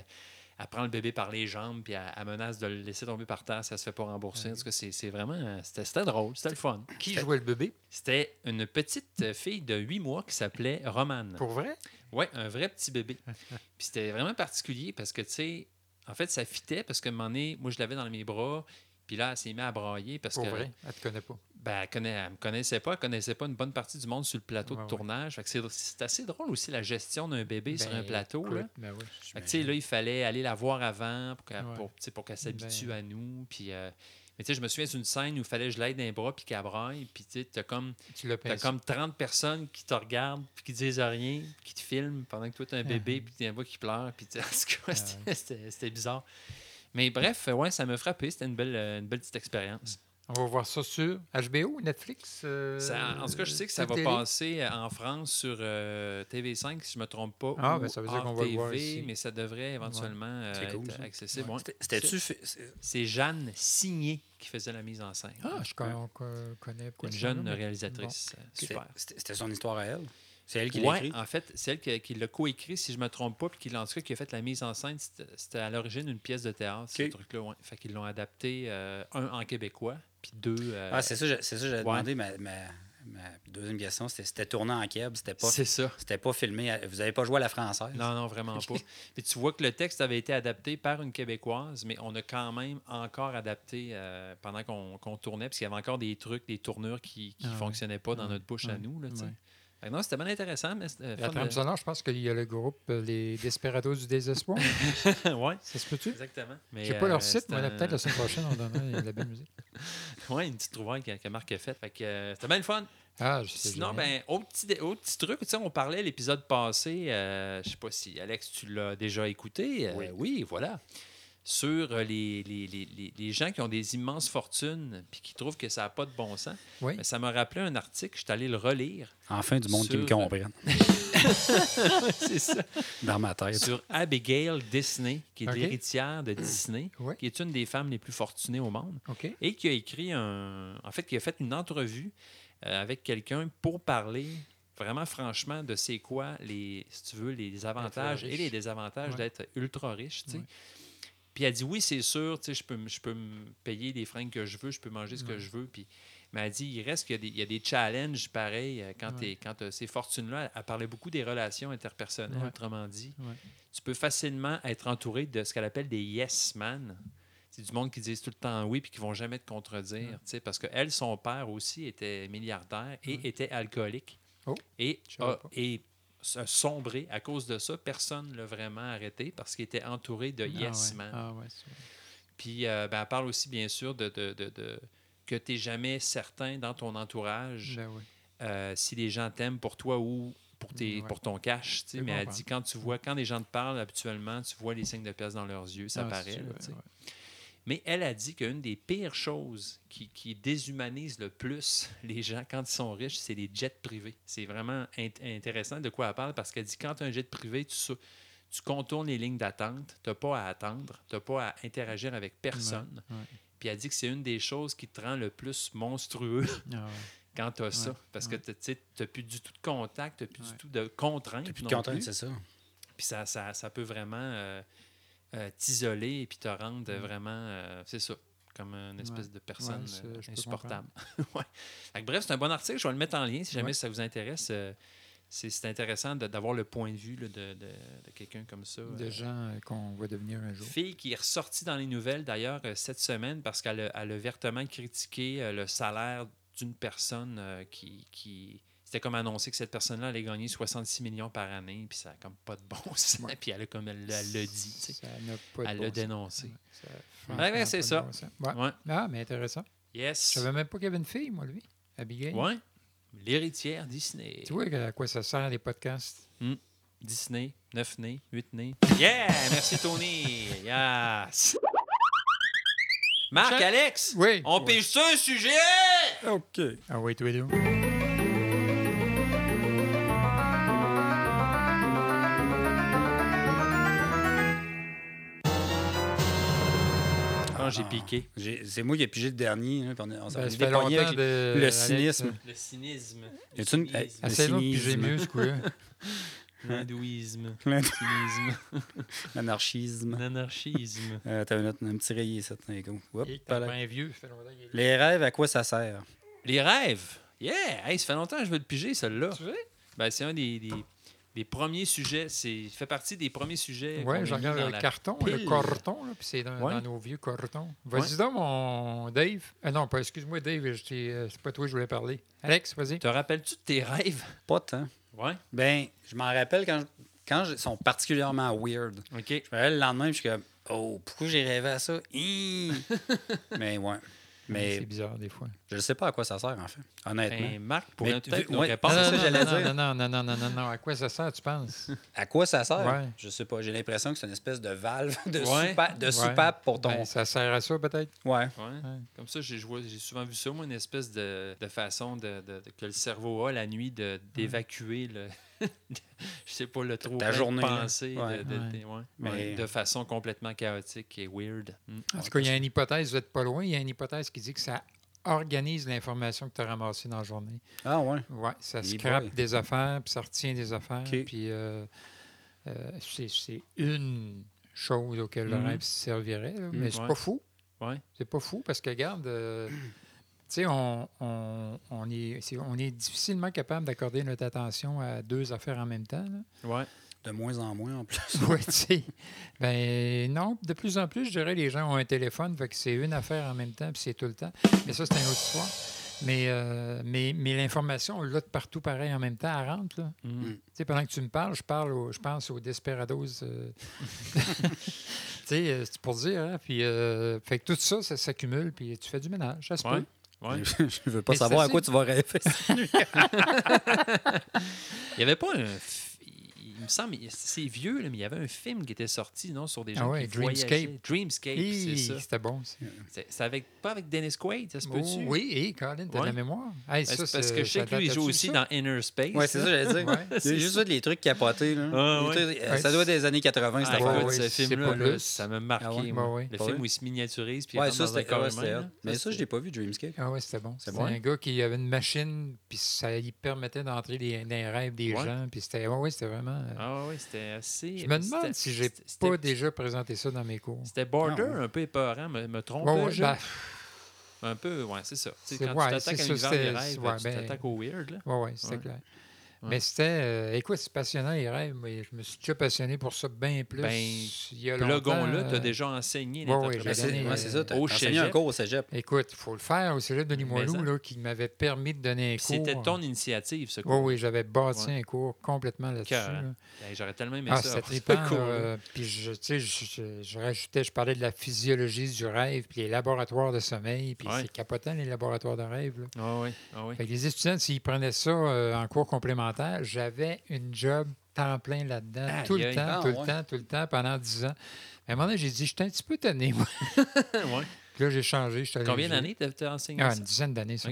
elle prend le bébé par les jambes, puis elle, elle menace de le laisser tomber par terre si elle se fait pas rembourser. En tout cas, c'est c'est vraiment. euh, C'était drôle, c'était le fun. Qui jouait le bébé? C'était une petite fille de 8 mois qui s'appelait Romane. Pour vrai? Oui, un vrai petit bébé. Puis c'était vraiment particulier parce que, tu sais, en fait, ça fitait parce que un moment donné, moi, je l'avais dans mes bras. Puis là, elle s'est mise à brailler parce Pour que vrai? Elle te connaît pas? ben, elle, connaît, elle me connaissait pas, elle connaissait pas une bonne partie du monde sur le plateau Ouais, de ouais. tournage. Fait que c'est, c'est assez drôle aussi la gestion d'un bébé sur un Ben, plateau. Là. ben oui. Fait que, tu sais, là, il fallait aller la voir avant pour qu'elle, Ouais. pour, qu'elle s'habitue Ben. à nous. Puis, euh, mais tu sais, je me souviens d'une scène où il fallait que je l'aide d'un bras puis qu'elle braille. Puis tu sais, t'as comme, Tu l'as t'as pincé. comme 30 personnes qui te regardent puis qui disent rien, qui te filment pendant que toi, t'as un bébé [LAUGHS] puis t'as un bas qui pleure. Puis tu sais, en tout cas, c'était, c'était- c'était bizarre. Mais bref, ouais, ça m'a frappé. C'était une belle, euh, une belle petite expérience. On va voir ça sur HBO, Netflix. euh, Ça- en tout cas, je sais que ça va télé. passer euh, en France sur euh, TV5, si je ne me trompe pas. Ah, ou ben, ça veut dire qu'on va le voir TV, ici. mais ça devrait éventuellement euh, C'est cool, être ça. accessible. ouais. C'était-tu. c'est- Jeanne Signé qui faisait la mise en scène. Ah, je con- con- connais. Une jeune réalisatrice. euh, Super. C'était son histoire à elle. C'est elle qui l'a écrit? en fait, c'est elle qui, qui l'a coécrit, si je ne me trompe pas, puis qui, l'a- en tout cas, qui a fait la mise en scène. C'était c'était à l'origine une pièce de théâtre, ce Ok. truc-là. Ouais. Fait qu'ils l'ont adapté, euh, un en québécois, puis deux. euh, Ah, c'est ça, je- c'est ça, j'avais ouais. demandé. Ma, ma- ma deuxième question, c'était c'était tourné en keb, c'était pas, c'est ça. c'était pas filmé. à- Vous n'avez pas joué à la française? Non, non, vraiment pas. Puis tu vois que le texte avait été adapté par une Québécoise, mais on a quand même encore adapté euh, pendant qu'on qu'on tournait, parce qu'il y avait encore des trucs, des tournures qui ne Ah fonctionnaient pas dans Ouais. notre bouche à Ouais. nous. Là, tu sais. Non, c'était bien intéressant, mais trame de- sonore, je pense qu'il y a le groupe euh, Les Desperados du désespoir. [LAUGHS] ouais, ça se peut-tu? exactement. Je sais pas leur euh, site, mais un- peut-être la semaine prochaine, on donnera de [LAUGHS] la belle musique. Ouais, une petite trouvaille que, que Marc a faite. Fait que euh, c'était bien le fun. Ah, je sais. Sinon, ben, autre petit, petit truc, tu sais, on parlait l'épisode passé, euh, je sais pas si Alex, tu l'as déjà écouté. euh, oui. voilà. Sur euh, les, les, les, les- les gens qui ont des immenses fortunes puis qui trouvent que ça n'a pas de bon sens. Oui. Ben, ça m'a rappelé un article, je suis allé le relire Enfin, du monde qui me comprenne. [LAUGHS] C'est ça. Dans ma tête. sur Abigail Disney, qui est l'héritière de Disney, [CLEARS THROAT] qui est une des femmes les plus fortunées au monde. Et qui a écrit un. En fait, qui a fait une entrevue euh, avec quelqu'un pour parler vraiment franchement de c'est quoi les, si tu veux, les avantages et les désavantages Ouais. d'être ultra riche. tu sais. Ouais. Puis elle dit oui, c'est sûr, tu sais, je peux, je peux me payer les fringues que je veux, je peux manger ce que je veux. Puis, mais elle dit il reste qu'il y a des, il y a des challenges pareils euh, quand Ouais. tu as ces fortunes-là. Elle, elle parlait beaucoup des relations interpersonnelles, Ouais. autrement dit. Tu peux facilement être entouré de ce qu'elle appelle des yes man. C'est du monde qui disent tout le temps oui puis qui vont jamais te contredire. Parce que elle, son père aussi était milliardaire et était alcoolique. Oh, Et, a- et sombré à cause de ça. Personne ne l'a vraiment arrêté parce qu'il était entouré de yes ah ouais. man. Ah. Puis euh, ben, elle parle aussi, bien sûr, de, de- de- de- que tu n'es jamais certain dans ton entourage Ben oui. euh, si les gens t'aiment pour toi ou pour, tes, Ouais. pour ton cash. Mais elle comprends. dit quand tu vois, quand les gens te parlent habituellement, tu vois les signes de pièce dans leurs yeux, ça Ah, paraît. là, Mais elle a dit qu'une des pires choses qui, qui déshumanise le plus [LAUGHS] les gens quand ils sont riches, c'est les jets privés. C'est vraiment int- intéressant de quoi elle parle parce qu'elle dit quand tu as un jet privé, tu, tu contournes les lignes d'attente, tu n'as pas à attendre, tu n'as pas à interagir avec personne. ouais. Puis elle dit que c'est une des choses qui te rend le plus monstrueux Ah ouais. [LAUGHS] quand tu as ça. Parce ouais. que tu n'as plus du tout de contact, tu n'as plus Ouais. du tout de contraintes. Puis non content, plus. c'est ça. Puis ça, ça, ça peut vraiment euh, euh, t'isoler et puis te rendre Mm. vraiment, euh, c'est ça, comme une espèce de personne Ouais, euh, insupportable. [LAUGHS] ouais. Bref, c'est un bon article. Je vais le mettre en lien si jamais ça vous intéresse. C'est intéressant d'avoir le point de vue là, de, de- de quelqu'un comme ça. De gens qu'on va devenir un jour. Fille qui est ressortie dans les nouvelles d'ailleurs cette semaine parce qu'elle a, a vertement critiqué le salaire d'une personne qui, qui c'était comme annoncé que cette personne-là allait gagner 66 millions par année, puis ça n'a comme pas de bon [LAUGHS] sens. Ouais. Puis elle a comme elle l'a dit, tu sais. Ça n'a pas de elle bon l'a dénoncé. Ouais, c'est ça. bon. Ouais. Ah, mais intéressant. Yes. Je savais même pas qu'il y avait une fille, moi, lui. Abigail. Ouais. L'héritière Disney. Tu vois à quoi ça sert, les podcasts? Disney, 9 nés, 8 nés. Yeah! Merci, Tony. Yes! Marc. Alex, Oui. on Ouais. pêche ça un sujet? OK. Ah oui, Ah, j'ai piqué. C'est moi qui ai pigé le dernier. hein, on, Ben, fait longtemps avec de... le cynisme. Le cynisme. Le hey, cynisme. Le Essaye-donc de piger cynisme. mieux, ce coup-là. [LAUGHS] L'hindouisme. [LAUGHS] L'anarchisme. L'anarchisme. Euh, T'as un, un petit rayé, ça. pas un vieux, ça fait longtemps qu'il est là. Les rêves, à quoi ça sert? Les rêves? Yeah! Hey, ça fait longtemps que je veux le piger, celle-là. Tu veux? Ben, c'est un des, des, des premiers sujets. C'est il fait partie des premiers sujets. Oui, je mis regarde dans le carton, pile. le carton, là, puis c'est dans, Ouais. dans nos vieux cartons. Vas-y Ouais. donc, mon Dave. Ah non, pas, excuse-moi, Dave, euh, c'est pas toi que je voulais parler. Alex, vas-y. Te rappelles-tu de tes rêves? Pas tant. Ouais. Ben, je m'en rappelle quand, quand je- ils sont particulièrement weird. OK. Je me rappelle le lendemain, puis je suis comme, oh, pourquoi j'ai rêvé à ça? [LAUGHS] Mais ouais. Mais C'est bizarre, des fois. je ne sais pas à quoi ça sert, en fait. Honnêtement. Ben, Marc, pour Mais peut-être tu- nous ouais. répondre. non, non, non, non, non, non, non, non, non. À quoi ça sert, tu penses? À quoi ça sert? Ouais. Je sais pas. J'ai l'impression que c'est une espèce de valve, [LAUGHS] de, Ouais. soupa- de Ouais. soupape pour ton. Ben, ça sert à ça, peut-être? Ouais. Ouais. Comme ça, j'ai souvent vu ça, moi, une espèce de, de façon de, de- de- que le cerveau a la nuit de- d'évacuer le. [LAUGHS] je sais pas, le trop Ta journée, là. pensées de, Ouais. de- Ouais. de- ouais. Mais- de façon complètement chaotique et weird. Mm. En tout cas, il y a une hypothèse, vous n'êtes pas loin, il y a une hypothèse qui dit que ça organise l'information que tu as ramassée dans la journée. Ah, ouais. Oui, ça scrape boy. des affaires, puis ça retient des affaires. Puis euh, euh, c'est une chose auquel le Mhm. rêve servirait. là, mais c'est ouais. pas fou. Ouais. C'est pas fou parce que, regarde, euh, [CLEARS THROAT] tu sais, on, on, on est, on difficilement capable d'accorder notre attention à deux affaires en même temps. Ouais. De moins en moins, en plus. [LAUGHS] Oui, tu sais. Ben non, de plus en plus, je dirais, les gens ont un téléphone, fait que c'est une affaire en même temps, puis c'est tout le temps. Mais ça, c'est une autre histoire. Mais, euh, mais, mais l'information, là, de partout pareil en même temps, elle rentre. Là. Mm. Tu sais, pendant que tu me parles, je parle au- je pense aux Desperados. euh. [LAUGHS] [LAUGHS] tu sais, euh, c'est pour dire. Hein? Puis, euh, fait que tout ça, ça s'accumule, puis tu fais du ménage. Ça se Ouais. peut. Ouais. [LAUGHS] je veux pas Mais savoir à quoi tu vas rêver. [LAUGHS] [LAUGHS] Il n'y avait pas un. Il me semble, c'est vieux, là, mais il y avait un film qui était sorti, non, sur des gens Ah ouais, qui Dreamscape. voyageaient. Dreamscape, c'est ça. C'était bon. ça. C'est c'est avec, pas avec Dennis Quaid, ça se Oh, peut-tu? oui, et Colin, t'as de la mémoire? Hey, Ben, ça, c'est parce que je sais que lui, il joue aussi ça? dans Inner Space. Ouais, c'est ça, j'allais dire. Ouais. [LAUGHS] C'est juste ça, les trucs capotés. Là. Ah, Ouais. Ça doit être des années 80, cette Ah, affaire. ce film-là, ça m'a marqué. Ah ouais. Le film où il se miniaturise. Puis il Ouais, rentre ça, c'était. Là. Mais ça, je l'ai pas vu, Dreamscape. Ah ouais, c'était bon. C'est un gars qui avait une machine, puis ça lui permettait d'entrer dans les rêves des gens. Puis c'était ouais, ouais, c'était vraiment. Ah oui, c'était assez. je me demande si j'ai pas déjà présenté ça dans mes cours. C'était border, Ah ouais. un peu épeurant, me, me trompe. Ouais, ouais, ben, Un peu, ouais, c'est ça. C'est- quand ouais, tu t'attaques c'est à l'univers des c'était- rêves, ouais, tu ben, t'attaques au weird. Là. ouais, ouais, c'était Ouais. Mais c'était. euh, écoute, c'est passionnant les rêves. Mais je me suis déjà passionné pour ça bien plus. Ben, il y a Plugons-le, longtemps, tu as euh, déjà enseigné ouais, ouais, l'interprétation. c'est donné, ouais, c'est ça. T'as au enseigné un cours au cégep. Écoute, il faut le faire au cégep de Limoilou, là, qui m'avait permis de donner un Puis cours. C'était ton initiative, ce cours. oui, j'avais bâti un cours complètement là-dessus. Là. Ben, J'aurais tellement aimé Ah, ça. c'était [LAUGHS] trippant. là, cours-là. euh, Puis, je, tu sais, je, je- je rajoutais, je parlais de la physiologie du rêve, puis les laboratoires de sommeil, puis c'est capotant, les laboratoires de rêve. Ah oui, ah les étudiants, s'ils prenaient ça euh, en cours complémentaire, j'avais une job temps plein là-dedans, tout le temps, Ah, tout le temps, tout le temps, pendant 10 ans. À un moment donné, j'ai dit, j'étais un petit peu tanné, moi. [LAUGHS] Ouais. Puis là, j'ai changé. Combien d'années t'as t'as enseigné Ah, ça? une dizaine d'années, ça.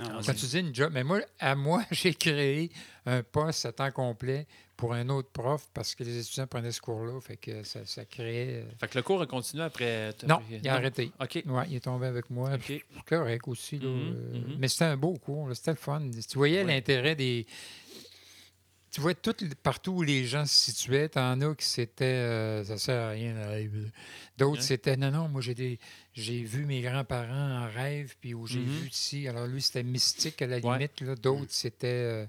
Ah, Quand tu dis une job, mais moi, à moi, [LAUGHS] j'ai créé un poste à temps complet pour un autre prof parce que les étudiants prenaient ce cours-là. Fait que ça, ça créait. euh, Fait que le cours a continué après. t'as Non, il a arrêté. OK. Ouais, il est tombé avec moi. OK. puis C'est correct aussi. là, Mhm, euh, mhm. Mais c'était un beau cours. C'était le fun. Tu voyais Ouais. l'intérêt des. Tu vois, tout, partout où les gens se situaient, t'en as qui c'était. euh, ça sert à rien. D'autres, c'était. Non, non, moi, j'ai des. J'ai vu mes grands-parents en rêve, puis où j'ai Mhm. vu ici. Alors, lui, c'était mystique à la Ouais. limite. là. D'autres, c'était. euh,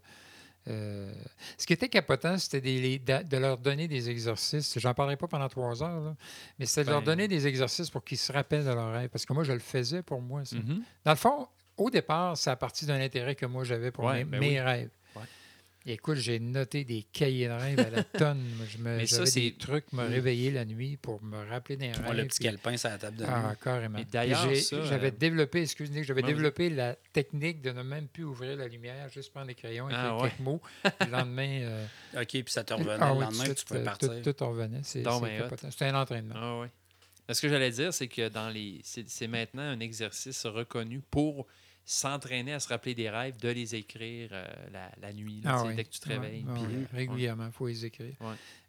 euh, ce qui était capotant, c'était de, de leur donner des exercices. J'en parlerai pas pendant trois heures, là, mais c'était de leur Ben- donner des exercices pour qu'ils se rappellent de leur rêve. Parce que moi, je le faisais pour moi. ça. Mhm. Dans le fond, au départ, ça a parti d'un intérêt que moi j'avais pour Ouais, mes, ben mes oui. rêves. Écoute, j'ai noté des cahiers de rêves à la [LAUGHS] tonne. Je me- Mais ça, des trucs, me Mm. réveiller la nuit pour me rappeler des rêves. le petit calepin sur la table de ah, carrément. D'ailleurs, j'avais euh, développé, excusez, j'avais développé la technique de ne même plus ouvrir la lumière, juste prendre les crayons et Ah, quelques mots. Le lendemain, euh, [LAUGHS] OK, puis ça te revenait ah le lendemain, tu pouvais partir. Tout, tout en revenait. C'est ben. C'était un entraînement. Ah oui. Ce que j'allais dire, c'est que dans les. C'est maintenant un exercice reconnu pour s'entraîner à se rappeler des rêves, de les écrire euh, la, la nuit, là, Ah oui. dès que tu te Ouais, réveilles. ouais. euh, Régulièrement, il faut les écrire.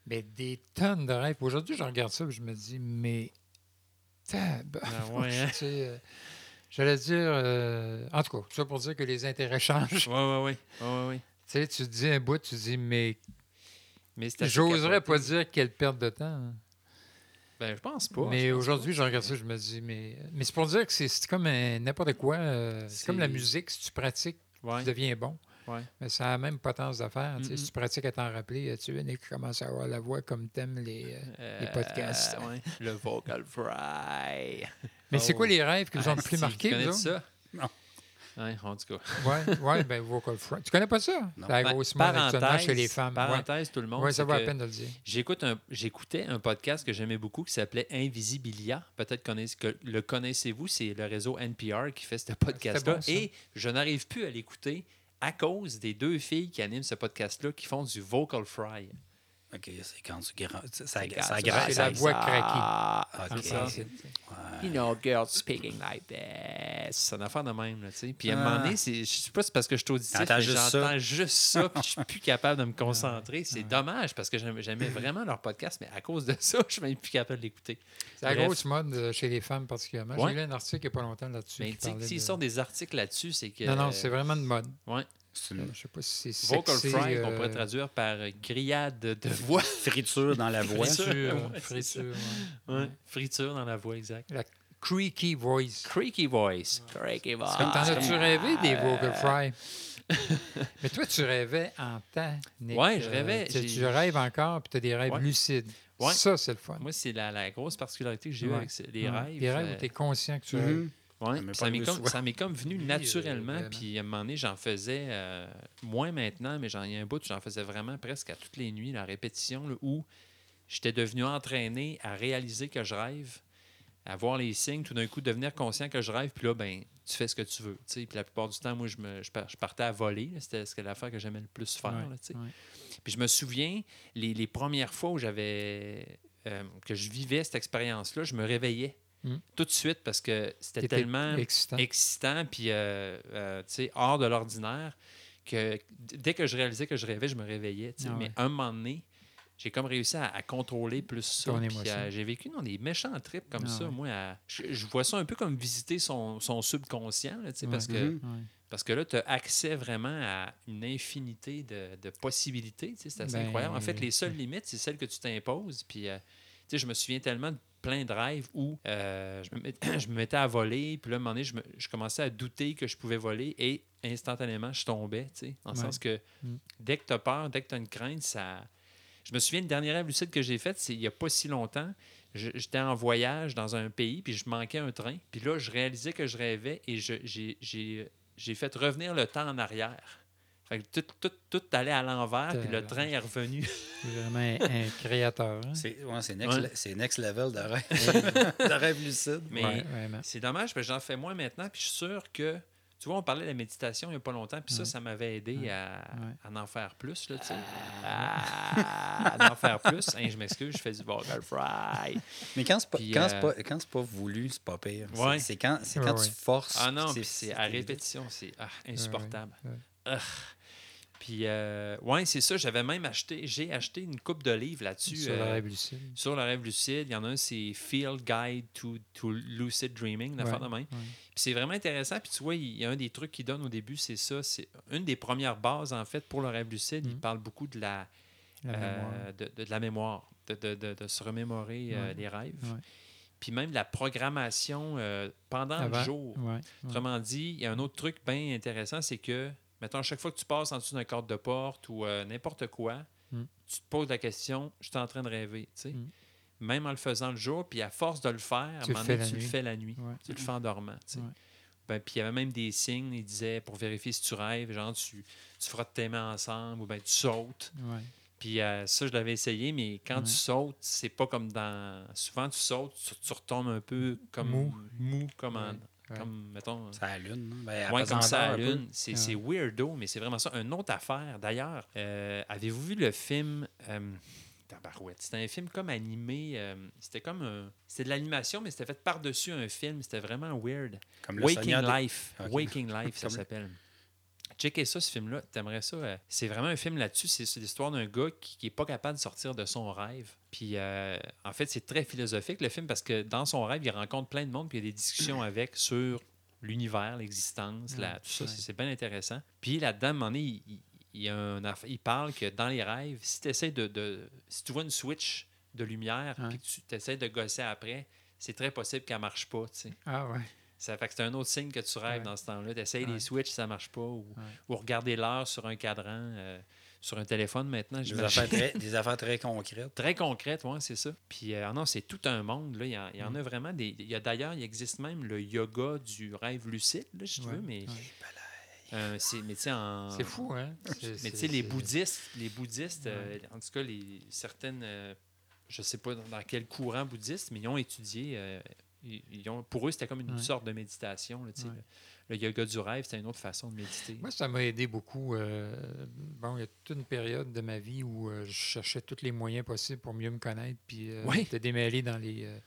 Mais des tonnes de rêves. Aujourd'hui, je regarde ça et je me dis, mais. Ah ouais, hein? euh, J'allais dire. euh, en tout cas, tout ça pour dire que les intérêts changent. Ouais, ouais, ouais. [LAUGHS] Tu sais, tu te dis un bout, tu te dis, mais Mais j'oserais pas dire quelle perte de temps. hein. Ben, je pense pas. mais aujourd'hui, je regarde ça, je me dis, mais, mais c'est pour dire que c'est comme un- n'importe quoi. euh, c'est comme la musique, si tu pratiques. Ouais. tu deviens bon. Ouais. Mais ça a la même potence d'affaires. sais, Mhm. Si tu pratiques à t'en rappeler, tu veux qui commence à avoir la voix comme t'aimes les. euh, les Euh, podcasts. ouais. [LAUGHS] Le vocal fry. Mais c'est Oh. quoi les rêves qui vous ont Ah, le plus si, marqué, vous ça? Non. Ouais, en tout cas. Ouais, ouais, ben vocal fry. Tu connais pas ça? Non. La Ben, grosse mode actuellement chez les femmes. Ouais. Parenthèse, tout le monde. Ouais, ça vaut la peine de le dire. J'écoute un, j'écoutais un podcast que j'aimais beaucoup qui s'appelait Invisibilia. Peut-être connaissez- que le connaissez-vous, c'est le réseau NPR qui fait ce podcast-là. bon. Et je n'arrive plus à l'écouter à cause des deux filles qui animent ce podcast-là qui font du vocal fry. OK, c'est quand tu gra- ça, ça, C'est ça, la voix Ah, OK. c'est ça. Ouais. You know, girls speaking like this. C'est une affaire de même, là, tu sais. Puis à un Ah. moment donné, c'est- je sais pas si c'est parce que je suis auditif, mais j'entends juste ça, puis je suis plus capable de me [LAUGHS] concentrer. C'est dommage parce que j'aimais [LAUGHS] vraiment leur podcast, mais à cause de ça, [LAUGHS] je suis même plus capable de l'écouter. C'est la Bref. grosse mode euh, chez les femmes particulièrement. Ouais. J'ai lu un article il n'y a pas longtemps là-dessus. Mais s'ils de- sortent des articles là-dessus, c'est que. Non, non, c'est vraiment une mode. Ouais. C'est Euh, une Je sais pas si c'est Vocal sexy, fry, qu'on euh, pourrait traduire par grillade de [LAUGHS] voix. friture dans la voix. Friture. [LAUGHS] friture, Ouais, friture, ouais. Ouais. Friture dans la voix, exact. La creaky voice. Creaky voice. Creaky voice. T'en as-tu rêvé des Euh, vocal fry? [LAUGHS] Mais toi, tu rêvais en temps, Nick. Ouais, je rêvais. tu, rêves encore, puis tu as des rêves Ouais. lucides. Ouais. Ça, c'est le fun. Moi, c'est la, la grosse particularité que j'ai Ouais. avec les Ouais. rêves. Des rêves où tu es conscient que tu Mhm. rêves. Ça m'est ça m'est comme, souvent. ça m'est comme venu Oui, euh, naturellement. vraiment. puis à un moment donné, j'en faisais, euh, moins maintenant, mais j'en ai un bout, j'en faisais vraiment presque à toutes les nuits, la répétition, là, où j'étais devenu entraîné à réaliser que je rêve, à voir les signes, tout d'un coup, devenir conscient que je rêve, puis là, ben, tu fais ce que tu veux. tu sais. Puis la plupart du temps, moi, je, me, je, par- je partais à voler. C'était c'était l'affaire que j'aimais le plus faire. Ouais, là, tu sais. ouais. Puis je me souviens, les, les premières fois où j'avais euh, que je vivais cette expérience-là, je me réveillais Mm. tout de suite parce que c'était tellement excitant. excitant puis euh, euh, tu sais, hors de l'ordinaire que dès que je réalisais que je rêvais, je me réveillais. tu sais. Ah Mais ouais. un moment donné, j'ai comme réussi à, à contrôler plus ça. Euh, j'ai vécu dans des méchants trips comme Ah ça. ouais. Moi, à- je, je vois ça un peu comme visiter son, son subconscient, là, tu sais, parce, que, Mhm. Ouais. parce que là, tu as accès vraiment à une infinité de, de possibilités. tu sais, C'est assez Ben, incroyable. En fait, les seules limites, c'est celles que tu t'imposes. Puis, euh, tu sais, je me souviens tellement de plein de rêves où euh, je, me met- [CLEARS THROAT] je me mettais à voler, puis là, à un moment donné, je, me- je commençais à douter que je pouvais voler et instantanément, je tombais, tu sais, Ouais. sens que Mm. dès que tu as peur, dès que tu as une crainte, ça... Je me souviens, le dernier rêve lucide que j'ai fait, c'est il n'y a pas si longtemps. J'étais en voyage dans un pays, puis je manquais un train. Puis là, je réalisais que je rêvais et j'ai fait revenir le temps en arrière. Fait que tout, tout, tout allait à l'envers, puis le train est revenu. C'est [LAUGHS] vraiment un, un créateur. hein? C'est ouais, c'est next, Ouais. next level de rêve, [LAUGHS] de rêve lucide. Mais Ouais, c'est dommage, parce que j'en fais moins maintenant, puis je suis sûr que. Tu vois, on parlait de la méditation il n'y a pas longtemps, puis ça, Ouais. ça m'avait aidé Ouais. à, Ouais. à en faire plus, là, tu sais. Ah, à en faire plus. Hein, je m'excuse, je fais du burger fry. Mais quand c'est pas, Puis, quand euh, c'est pas, quand c'est pas voulu, c'est pas pire. C'est- Ouais. C'est quand, quand ouais. tu forces. Ah non, c'est- puis c'est c'est à répétition, c'est ah, insupportable. ouais. Puis, euh, ouais, c'est ça, j'avais même acheté, j'ai acheté une coupe de livres là-dessus. Sur le euh, rêve lucide. sur le rêve lucide. Il y en a un, c'est Field Guide to, to Lucid Dreaming, l'affaire Ouais, de même. ouais. Puis c'est vraiment intéressant. Puis tu vois, il y a un des trucs qu'il donne au début, c'est ça. C'est une des premières bases, en fait, pour le rêve lucide. Il Mhm. parle beaucoup de la, La euh, mémoire. de, de- de la mémoire, de, de- se remémorer euh, Ouais. les rêves. Puis même la programmation pendant Avant. le jour. Autrement dit, il y a un autre truc bien intéressant, c'est que, mettons, à chaque fois que tu passes en dessous d'un cadre de porte ou euh, n'importe quoi, Mm. tu te poses la question, je suis en train de rêver, tu sais. Mm. Même en le faisant le jour, puis à force de le faire, à un Tu le moment fais donné, la tu le nuit. fais la nuit. Ouais. Tu le fais en dormant, tu sais. Ouais. Ben, puis il y avait même des signes, il disait, pour vérifier si tu rêves, genre tu, tu frottes tes mains ensemble ou ben tu sautes. Ouais. Puis euh, ça, je l'avais essayé, mais quand Ouais. tu sautes, c'est pas comme dans... Souvent, tu sautes, tu, tu retombes un peu comme Mou. mou comme, en- Ouais. Ouais. comme mettons... Ça allume. hein. Ben, Ouais, comme ça à lune. C'est Ouais. c'est weirdo, mais c'est vraiment ça. Une autre affaire. D'ailleurs, euh, avez-vous vu le film euh, Tabarouette? C'était un film comme animé. euh, c'était comme un. C'était de l'animation, mais c'était fait par-dessus un film. C'était vraiment weird. Comme le Waking des- Life. Ok. Waking Life, [LAUGHS] ça Comme le- s'appelle. Checkez ça, ce film-là. T'aimerais ça. euh, c'est vraiment un film là-dessus. C'est c'est l'histoire d'un gars qui n'est pas capable de sortir de son rêve. Puis, euh, en fait, c'est très philosophique, le film, parce que dans son rêve, il rencontre plein de monde, puis il y a des discussions avec sur l'univers, l'existence, la- tout ça. C'est bien intéressant. Puis là-dedans, à un moment donné, il, il- il y a un il parle que dans les rêves, si tu essaies de, de- Si tu vois une switch de lumière, Ouais. puis que tu essaies de gosser après, c'est très possible qu'elle ne marche pas. Ah ouais. Ça fait que c'est un autre signe que tu rêves Ouais. dans ce temps-là. Tu essayes Ouais. les switches, ça marche pas. Ou, Ouais. ou regarder l'heure sur un cadran, euh, sur un téléphone maintenant. Des affaires, très, [LAUGHS] des affaires très concrètes. Très concrète, oui, c'est ça. Puis, euh, ah non, c'est tout un monde. Là. Il, y en, il y en Mm. a vraiment des. Il y a d'ailleurs, il existe même le yoga du rêve lucide, là, si tu veux, mais, ouais. euh, c'est, mais tu sais, en. C'est fou, hein? C'est- [LAUGHS] Mais tu sais, les bouddhistes, les bouddhistes, euh, en tout cas, les, certaines. euh, je sais pas dans, dans quel courant bouddhiste, mais ils ont étudié. Ils, ils ont, pour eux, c'était comme une Ouais. sorte de méditation. là. Ouais. le, le yoga du rêve, c'était une autre façon de méditer. Moi, ça m'a aidé beaucoup. euh, bon, il y a toute une période de ma vie où euh, je cherchais tous les moyens possibles pour mieux me connaître, puis euh, de démêler dans les, euh,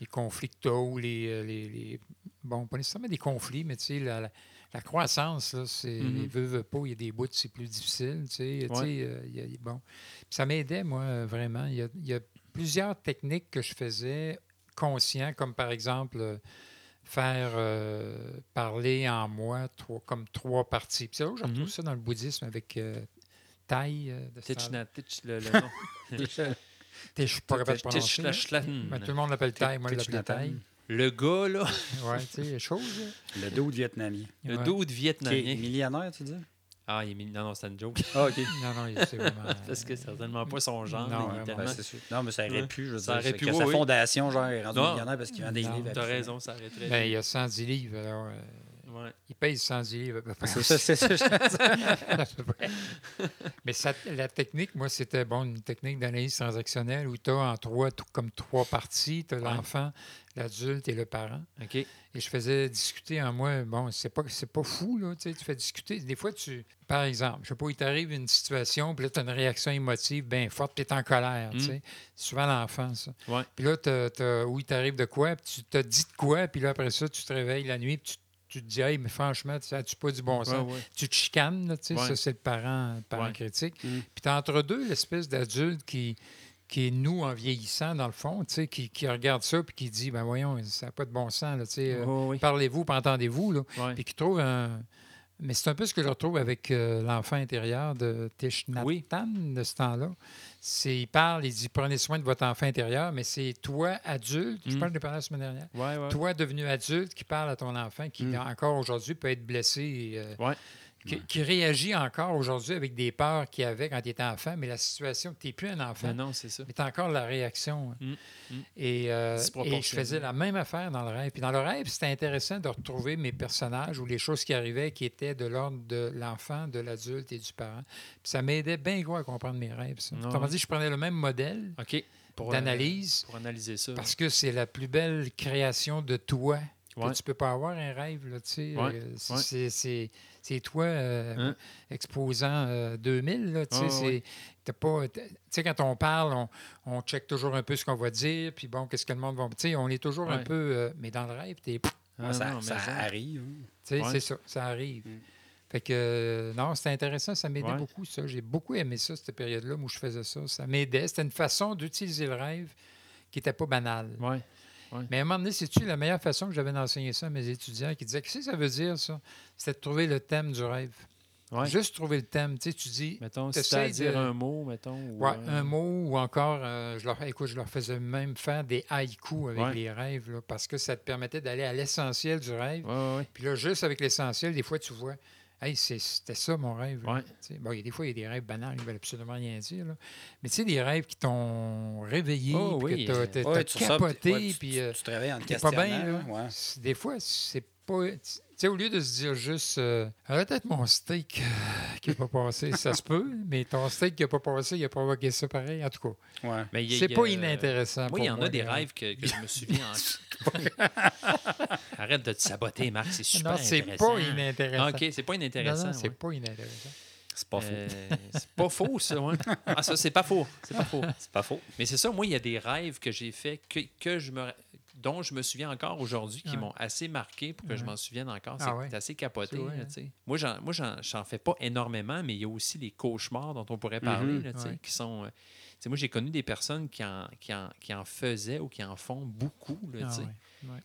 les conflictos, les, les, les- Bon, pas nécessairement des conflits, mais tu sais, la, la- la croissance, c'est... Mhm. Les veux, veux pas, il y a des bouts, c'est plus difficile, tu sais. bon. Puis ça m'aidait, moi, vraiment. Il y, a, il y a plusieurs techniques que je faisais conscient, comme par exemple... euh, faire euh, parler en moi trois, comme trois parties. Puis c'est là où je retrouve Mhm. ça dans le bouddhisme avec euh, Tai. euh, de Tich le, le [LAUGHS] nom? Je suis pas capable de Tich- prononcer. Ben, tout le monde l'appelle Tai, moi je l'appelle Tai. Nathan. Le gars, là, Ouais, tu sais, chose. là. Le dos vietnamien. le Qui est vietnamien. millionnaire, tu dis? Ah, il est mis- Non, non, c'est une joke. Ah, OK. [LAUGHS] Non, non, c'est vraiment. [LAUGHS] Parce que c'est certainement pas son genre. Non, mais tellement- Ben, sûr. Non, mais ça aurait pu, je veux Ça dire. aurait c'est pu, que oui, sa fondation, genre, est rendue millionnaire parce qu'il vend des Non. livres. T'as raison, ça arrêterait. Ben, il y a 110 livres. Alors, euh, Ouais. il paye 110 livres à peu près. C'est ça, c'est ça. [LAUGHS] Mais ça- la technique, moi, c'était bon, une technique d'analyse transactionnelle où tu as en trois, comme trois parties. Tu as Ouais. l'enfant, l'adulte et le parent. OK. Et je faisais discuter en moi. Bon, c'est pas, c'est pas fou, là. Tu sais, tu fais discuter. Des fois, tu. Par exemple, je sais pas, il t'arrive une situation, puis là, tu as une réaction émotive bien forte, puis tu es en colère. tu Mm. sais. C'est souvent l'enfant, ça. Puis là, t'as- t'as- oui, il t'arrive de quoi, puis tu t'as dit de quoi, puis là, après ça, tu te réveilles la nuit, puis tu, tu te dis, hey, mais franchement, tu as-tu pas du bon sens? Ouais, ouais. Tu te chicanes, là, Ouais. ça, c'est le parent, parent critique. Mm. Puis tu entre deux l'espèce d'adulte qui, qui est nous en vieillissant, dans le fond, qui, qui regarde ça, puis qui dit, ben voyons, ça n'a pas de bon sens, euh. Parlez-vous, puis entendez-vous. Puis qui trouve un, Mais c'est un peu ce que je retrouve avec euh, l'enfant intérieur de Tish Nhat Oui. De ce temps-là. C'est, il parle, il dit prenez soin de votre enfant intérieur, mais c'est toi, adulte, je Mm. je l'ai parlé la semaine dernière, Ouais, ouais. toi devenu adulte qui parle à ton enfant qui Mm. encore aujourd'hui peut être blessé, euh, Ouais. Qui, qui réagit encore aujourd'hui avec des peurs qu'il avait quand il était enfant, mais la situation, tu n'es plus un enfant. Mais non, c'est ça. Mais tu encore la réaction. Mm, mm. Et, euh, et je faisais la même affaire dans le rêve. Puis dans le rêve, c'était intéressant de retrouver mes personnages ou les choses qui arrivaient qui étaient de l'ordre de l'enfant, de l'adulte et du parent. Puis ça m'aidait bien gros à comprendre mes rêves. ça. Autrement dit, je prenais le même modèle euh, d'analyse pour analyser ça. parce que c'est la plus belle création de toi. que Ouais. Tu peux pas avoir un rêve, là, tu sais. Ouais, Euh, c'est-. C'est- toi euh, Hein? exposant euh, 2000, là, tu sais. Ah, pas... Tu sais, quand on parle, on, on check toujours un peu ce qu'on va dire, puis bon, qu'est-ce que le monde va... Tu sais, on est toujours un peu... euh, mais dans le rêve, t'es... Tu Ah, ça non, ça ça- arrive. Ouais. c'est ça, ça arrive. Mm. Fait que, euh, non, c'était intéressant, ça m'aidait Ouais. beaucoup, ça. J'ai beaucoup aimé ça, cette période-là où je faisais ça. Ça m'aidait. C'était une façon d'utiliser le rêve qui n'était pas banale. Ouais. Mais à un moment donné, c'est-tu la meilleure façon que j'avais d'enseigner ça à mes étudiants qui disaient Qu'est-ce que ça veut dire, ça? C'était de trouver le thème du rêve. Ouais. Juste trouver le thème. Tu sais, tu dis Mettons, si à dire de- un mot, mettons. ou, ouais, un mot ou encore, euh, je leur, écoute, je leur faisais même faire des haïkus avec Ouais. les rêves là, parce que ça te permettait d'aller à l'essentiel du rêve. Puis là, juste avec l'essentiel, des fois, tu vois Hey, c'était ça mon rêve. Ouais. Bon, il y a des fois, il y a des rêves banals, ils ne veulent absolument rien dire. là. Mais tu sais, des rêves qui t'ont réveillé, Oh, oui, que t'as- euh, t'as Ouais, t'as tu sors, capoté, tu- puis tu, euh, tu te réveilles en te t'es pas bien. là. Des fois, c'est pas. Tu sais, au lieu de se dire juste euh, Ah, peut-être mon steak euh, qui n'a pas [LAUGHS] passé, ça se peut, mais ton steak qui n'a pas passé, il a provoqué ça pareil. En tout cas, Ouais. Mais il y a- c'est pas a- inintéressant. Moi, pour il y en moi, a des rêves que, que je me souviens. en- [LAUGHS] Arrête de te saboter, Marc. C'est super Non, c'est intéressant. pas inintéressant. Ah, OK, c'est pas inintéressant. non, c'est ouais. pas inintéressant. C'est pas faux. Euh, c'est pas faux, ça, ouais. Ah, ça, c'est pas faux. C'est pas faux. [LAUGHS] C'est pas faux. Mais c'est ça, moi, il y a des rêves que j'ai faits que, que je me, dont je me souviens encore aujourd'hui qui Ouais. m'ont assez marqué pour que je Ouais. m'en souvienne encore. C'est Ah ouais. c'est assez capoté. Là, hein. Moi, j'en, moi j'en, j'en fais pas énormément, mais il y a aussi les cauchemars dont on pourrait parler, Mhm. là, Ouais. qui sont. euh, moi, j'ai connu des personnes qui en, qui, en, qui en faisaient ou qui en font beaucoup. Ah.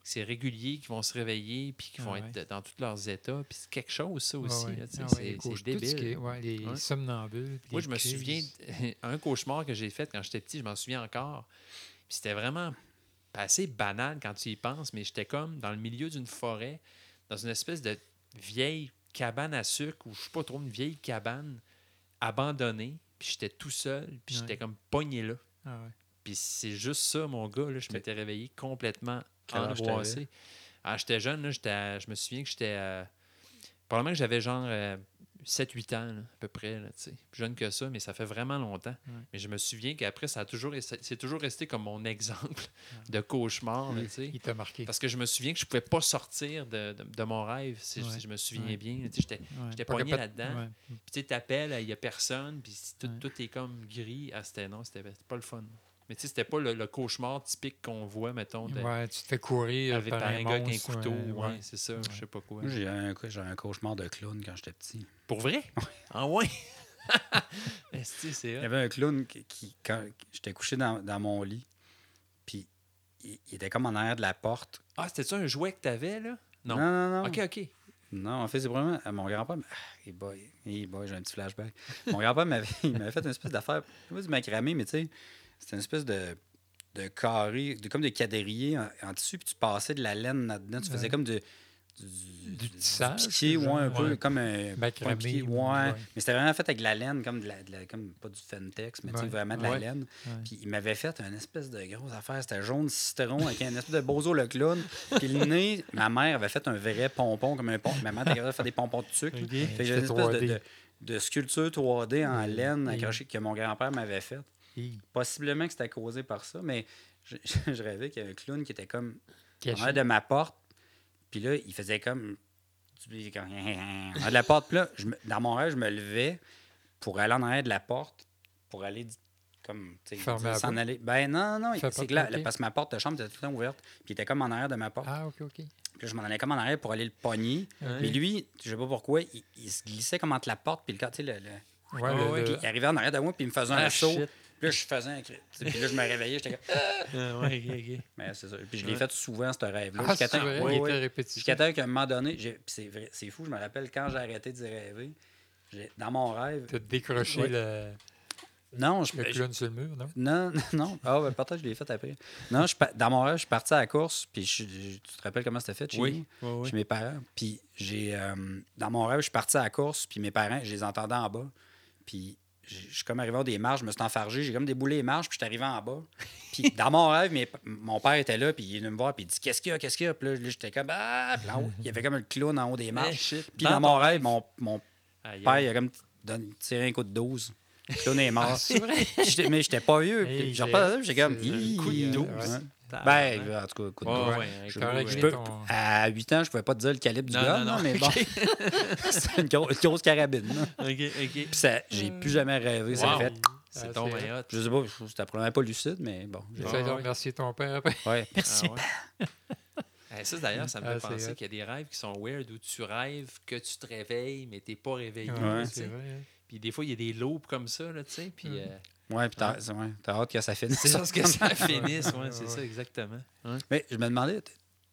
C'est régulier, qui vont se réveiller puis qui Ah vont être dans tous leurs états. Puis c'est quelque chose, ça aussi. Ah c'est, débile. qui les somnambules. Moi, je me souviens, [LAUGHS] un cauchemar que j'ai fait quand j'étais petit, je m'en souviens encore. Puis c'était vraiment assez banal quand tu y penses, mais j'étais comme dans le milieu d'une forêt, dans une espèce de vieille cabane à sucre, ou je sais pas trop, une vieille cabane abandonnée. Puis j'étais tout seul, puis j'étais Ouais. comme pogné là. Ah ouais. Puis c'est juste ça, mon gars. Là, je m'étais réveillé complètement angoissé. Ah, j'étais jeune, là, je me souviens que j'étais. euh, probablement que j'avais genre 7-8 ans, là, à peu près. Là. Plus jeune que ça, mais ça fait vraiment longtemps. Ouais. Mais je me souviens qu'après, ça a toujours, c'est toujours resté comme mon exemple de cauchemar. là. Il t'a marqué. Parce que je me souviens que je pouvais pas sortir de, de- de mon rêve, si, Ouais. je me souviens bien. J'étais Pas pogné capable- là-dedans. puis tu t'appelles, il n'y a personne, puis tout, est comme gris. Ah, c'était non, c'était pas le fun. Mais tu sais, c'était pas le, le cauchemar typique qu'on voit, mettons, de, Ouais, tu te fais courir avec par, un, gars avec un couteau. ouais, Ouais, ouais. c'est ça, je sais pas quoi. Moi, j'ai un, j'ai un cauchemar de clown quand j'étais petit. Pour vrai? Ah ouais? [LAUGHS] Il y avait un clown qui, qui- quand j'étais couché dans, dans mon lit, puis il, il était comme en arrière de la porte. Ah, c'était ça un jouet que t'avais, là? Non. Non, non, non. OK, OK. Non, en fait, c'est vraiment. euh, Mon grand-père. Ah, hey boy, hey boy, j'ai un petit flashback. Mon grand-père m'avait, [LAUGHS] il m'avait fait une espèce d'affaire. Je sais pas du macramé, mais tu sais, c'était une espèce de, de carré, de, comme de quadrillé en, en tissu, puis tu passais de la laine là-dedans. Tu faisais Ouais. comme de, du, Du tissage, piqué, ouais, un peu, ouais. comme un. Macramé, piqué, ou- ouais. ouais. Mais c'était vraiment fait avec de la laine, comme, de la, de la- comme pas du Fentex, mais sais, vraiment de la laine. Puis il m'avait fait une espèce de grosse affaire. C'était jaune citron avec un espèce de bozo le clown. Puis le nez, ma mère avait fait un vrai pompon, comme un pompon. Ma mère était capable de faire des pompons de sucre. là. Ok. Fait une espèce de, 3D. de, de sculpture 3D en laine accrochée que mon grand-père m'avait faite. Hi. Possiblement que c'était causé par ça, mais je, [LAUGHS] je rêvais qu'il y avait un clown qui était comme en de ma porte. Puis là, il faisait comme. du- [LAUGHS] de la porte. Puis là, je dans mon rêve, je me levais pour aller en arrière de la porte, pour aller comme. s'en aller. Ben non, non, c'est que là, parce que ma porte de chambre était tout le temps ouverte. Puis il était comme en arrière de ma porte. Ah, OK, OK. Puis là, je m'en allais comme en arrière pour aller le pogner. Ouais. Mais lui, je sais pas pourquoi, il, il se glissait comme entre la porte puis le tu sais, le, le- Ouais, le- ouais, le- puis il arrivait en arrière de moi, puis il me faisait un Ah, saut. Puis là, je faisais un cri. Puis là, je me réveillais, j'étais comme. Ah, ouais, ok, ok. [LAUGHS] Mais c'est ça. Puis je l'ai Ouais. fait souvent, ce rêve-là. Ah, Jusqu'à c'est temps- vrai, oui, il oui. était répétitif. Jusqu'à temps qu'à un moment donné, j'ai- puis c'est vrai, c'est fou, je me rappelle quand j'ai arrêté d'y rêver, j'ai- dans mon rêve. Tu as décroché le, Non, je, le je- clown sur le mur, non? [LAUGHS] non, non. Ah, ben, peut-être que je l'ai fait après. Non, je, dans mon rêve, je suis parti à la course, puis je- je- tu te rappelles comment c'était fait chez Oui, oui, oui. Chez mes parents. Puis j'ai. euh, dans mon rêve, je suis parti à la course, puis mes parents, je les entendais en bas. Puis je suis comme arrivé au des marches, je me suis enfargé, j'ai comme déboulé les marches, puis je suis arrivé en bas. Puis dans mon rêve, mes- mon père était là, puis il est venu me voir, puis il dit Qu'est-ce qu'il y a, qu'est-ce qu'il y a? Puis là, là, j'étais comme Ah, puis en haut, il y avait comme le clown en haut des Eh, marches. Puis dans mon rêve, mon, mon Aïe, père, il a comme tiré un coup de 12. Le clown est mort. Ah, vrai? Mais j'étais pas vieux. Hey, J'ai comme un coup de euh, 12. ouais. Ben, en tout cas, coup de Ouais, 12. ouais, Je- peux- ton... À 8 ans, je pouvais pas te dire le calibre du Non, gun, non, mais bon, [LAUGHS] c'était une, gros- une grosse carabine. là. [LAUGHS] Ok, ok. Puis ça, j'ai plus jamais rêvé, ça Wow. fait. C'est Ah, ton c'est. Je sais pas, c'était probablement pas lucide, mais bon. j'ai- J'essaie de remercier ton père après. Ouais, [LAUGHS] Ah merci. ouais. Eh, ça, d'ailleurs, ça me Ah, fait c'est penser qu'il y a des rêves qui sont weird où tu rêves que tu te réveilles, mais t'es pas réveillé. Ouais, tu c'est vrai. hein. Puis des fois, il y a des loops comme ça, là, tu sais. Puis Mm. euh, Ouais, puis t'as ouais, t'as hâte que ça [LAUGHS] finisse. c'est juste que ça finisse, ouais, Ouais, c'est ouais. ça, exactement. Ouais. Mais je me demandais, t-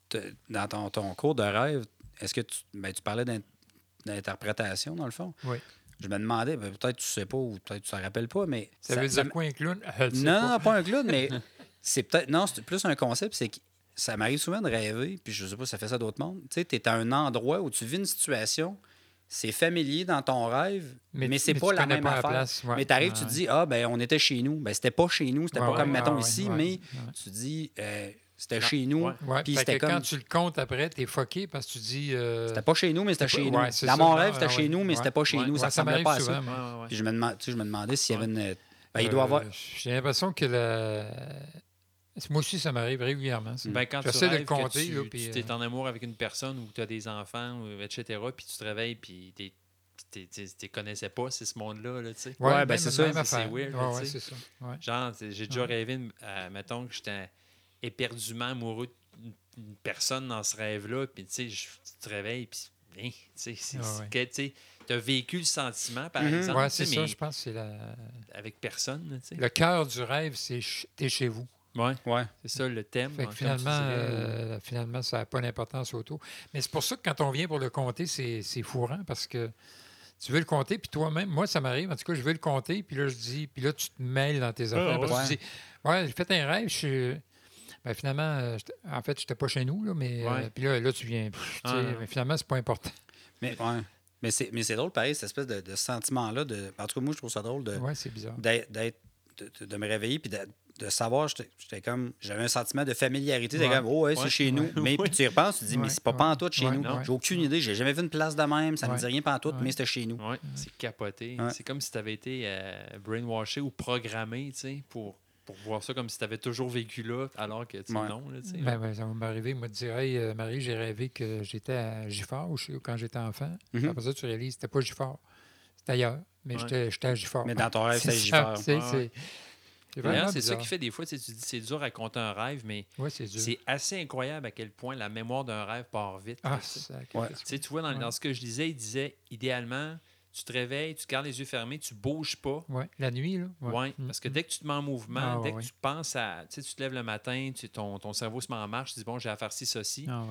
t- dans ton, ton cours de rêve, est-ce que tu, ben, tu parlais d'in- d'interprétation, dans le fond? Oui. Je me demandais, ben, peut-être tu sais pas ou peut-être tu t'en rappelles pas, mais. Ça, veut dire quoi un clown? Sais Non, pas. non, pas un clown, mais [LAUGHS] c'est peut-être. Non, c'est plus un concept, c'est que ça m'arrive souvent de rêver, puis je sais pas si ça fait ça à d'autres mondes. Tu sais, tu es à un endroit où tu vis une situation, c'est familier dans ton rêve, mais, c'est mais pas tu la même pas la affaire. place, ouais. Mais tu arrives, Ouais, tu te ouais. dis, ah, ben, on était chez nous. Ben, c'était pas chez nous, c'était Ouais, pas comme, ouais, mettons, ouais, ici, ouais, mais ouais. tu dis, euh, c'était chez nous. Puis c'était quand tu le comptes après, t'es fucké parce que tu dis. euh, C'était pas chez nous, mais c'était chez pas- nous. c'est Dans ça, mon rêve, c'était chez ouais, nous, mais c'était pas chez nous. Ça ressemblait pas à ça. Puis je me, demande, tu sais, je me demandais s'il y avait Ouais. une. Ben, il doit avoir. Euh, J'ai l'impression que la... Moi aussi, ça m'arrive régulièrement. ça. Ben, quand tu de compter, que là, tu, puis, tu es euh, en amour avec une personne ou tu as des enfants, etc., puis tu te réveilles, puis tu ne connaissais pas, c'est ce monde-là, là, tu sais. Ouais, ben, même- c'est ça, même c'est- weird, Ouais, ça. Ouais. Genre, j'ai déjà Ouais. rêvé, euh, mettons, que j'étais éperdument amoureux d'une personne dans ce rêve-là, puis tu sais, tu te réveilles, puis hein, tu sais, tu as vécu le sentiment, par Mhm. exemple, Ouais, c'est ça, je pense que c'est la... avec personne, là, tu sais. le cœur du rêve, c'est ch- t'es chez vous. Ouais, Ouais. c'est ça le thème. Fait que finalement, dirais, euh, finalement, ça n'a pas d'importance autour. Mais c'est pour ça que quand on vient pour le compter, c'est fourrant parce que tu veux le compter, puis toi-même, moi, ça m'arrive, en tout cas, je veux le compter, puis là, je dis, puis là, tu te mêles dans tes affaires. parce que tu dis, ouais, j'ai fait un rêve, je suis. Ben, finalement, euh, en fait, je n'étais pas chez nous, là, mais. euh, puis là, là, tu viens. pff, Ah, mais finalement, c'est pas important. Mais, ouais. mais c'est mais c'est drôle, pareil, cette espèce de, de sentiment-là. De... En tout cas, moi, je trouve ça drôle de, Ouais, c'est bizarre. d'être, de, de- de me réveiller puis de, de savoir, j'étais, j'étais comme, j'avais un sentiment de familiarité. C'était Ouais. comme, oh, ouais, c'est Ouais. chez nous. [LAUGHS] Mais Ouais. puis tu y repenses, tu te dis, mais c'est pas Ouais. pantoute chez Ouais. nous. J'ai aucune idée. J'ai jamais vu une place de même. Ça me Ouais. dit rien pantoute, Ouais. mais c'était chez nous. Ouais, c'est capoté. Ouais. C'est comme si tu avais été euh, brainwashé ou programmé, tu sais, pour, pour voir ça comme si tu avais toujours vécu là, alors que, tu Ouais. non, là, tu sais. Ben, ben, ça va m'arriver, moi, de dire Hey, euh, Marie, j'ai rêvé que j'étais à Gifford quand j'étais enfant. Mhm. Après ça, tu réalises que c'était pas Gifford. C'était ailleurs. Mais Ouais. j'étais j'étais à Gifford. Mais dans ton rêve, [LAUGHS] c'est ça, Gifford. Tu c'est- D'ailleurs, ça qui fait des fois, tu tu dis c'est dur à raconter un rêve, mais Ouais, c'est assez incroyable à quel point la mémoire d'un rêve part vite. Ah, tu. Ouais. Tu tu vois, dans, ce que je disais, il disait idéalement, tu te réveilles, tu gardes les yeux fermés, tu bouges pas. La nuit, là. Ouais, Ouais. parce que Mm. dès que tu te mets en mouvement, Ah, dès que tu penses à. Tu sais, tu te lèves le matin, tu, ton, ton cerveau se met en marche, tu dis bon, j'ai à faire ci, ça, ci. Ah.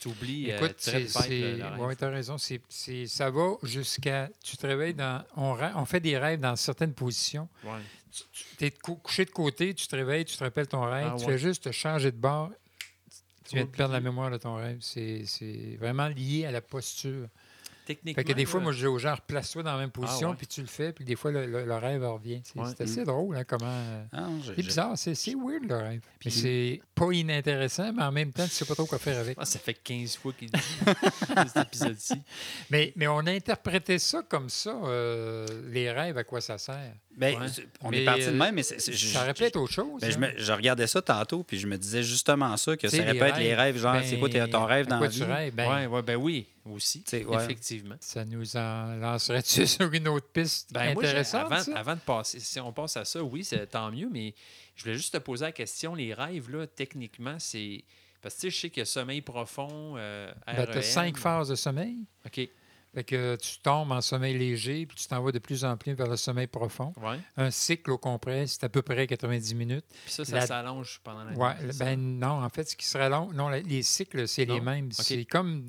Tu oublies. Écoute, c'est, c'est, le, le ouais, rêve. t'as raison. Ça va jusqu'à. Tu te réveilles dans. On, on fait des rêves dans certaines positions. Ouais. Tu es couché de côté, tu te réveilles, tu te rappelles ton rêve, Ah, tu ouais. fais juste te changer de bord. Tu viens de perdre la mémoire de ton rêve. C'est vraiment lié à la posture. Techniquement. Fait que des fois, moi, je dis aux gens, replace-toi dans la même position, Ah, ouais. puis tu le fais, puis des fois, le, le- le rêve revient. C'est, Ouais. assez drôle, hein, comment. euh, Ah, C'est bizarre, c'est, weird le rêve. Puis- c'est pas inintéressant, mais en même temps, tu sais pas trop quoi faire avec. Ah, ça fait 15 fois qu'il dit [LAUGHS] cet épisode-ci. Mais, mais on a interprété ça comme ça, euh, les rêves, à quoi ça sert. Ben, c'est- on Mais, est parti de euh, même, mais je- ça être autre chose. Je, hein. me- je regardais ça tantôt, puis je me disais justement ça, que ça aurait les rêves, genre, ben, c'est quoi ton rêve dans la vie? tu rêves? Ben, ben oui, aussi. Ouais. Effectivement. Ça nous en lancerait-tu [LAUGHS] sur une autre piste Ben, moi, intéressante? avant, de passer, si on passe à ça, oui, c'est tant mieux, mais je voulais juste te poser la question. Les rêves, là, techniquement, c'est. Parce que je sais qu'il y a sommeil profond, euh, Ben, tu as cinq phases de sommeil. OK. Fait que tu tombes en sommeil léger, puis tu t'en vas de plus en plus vers le sommeil profond. Ouais. Un cycle au complet, c'est à peu près 90 minutes. Puis ça, ça La- s'allonge pendant la nuit. Ouais, ben non, en fait, ce qui serait long, non, les cycles, c'est les mêmes. C'est comme,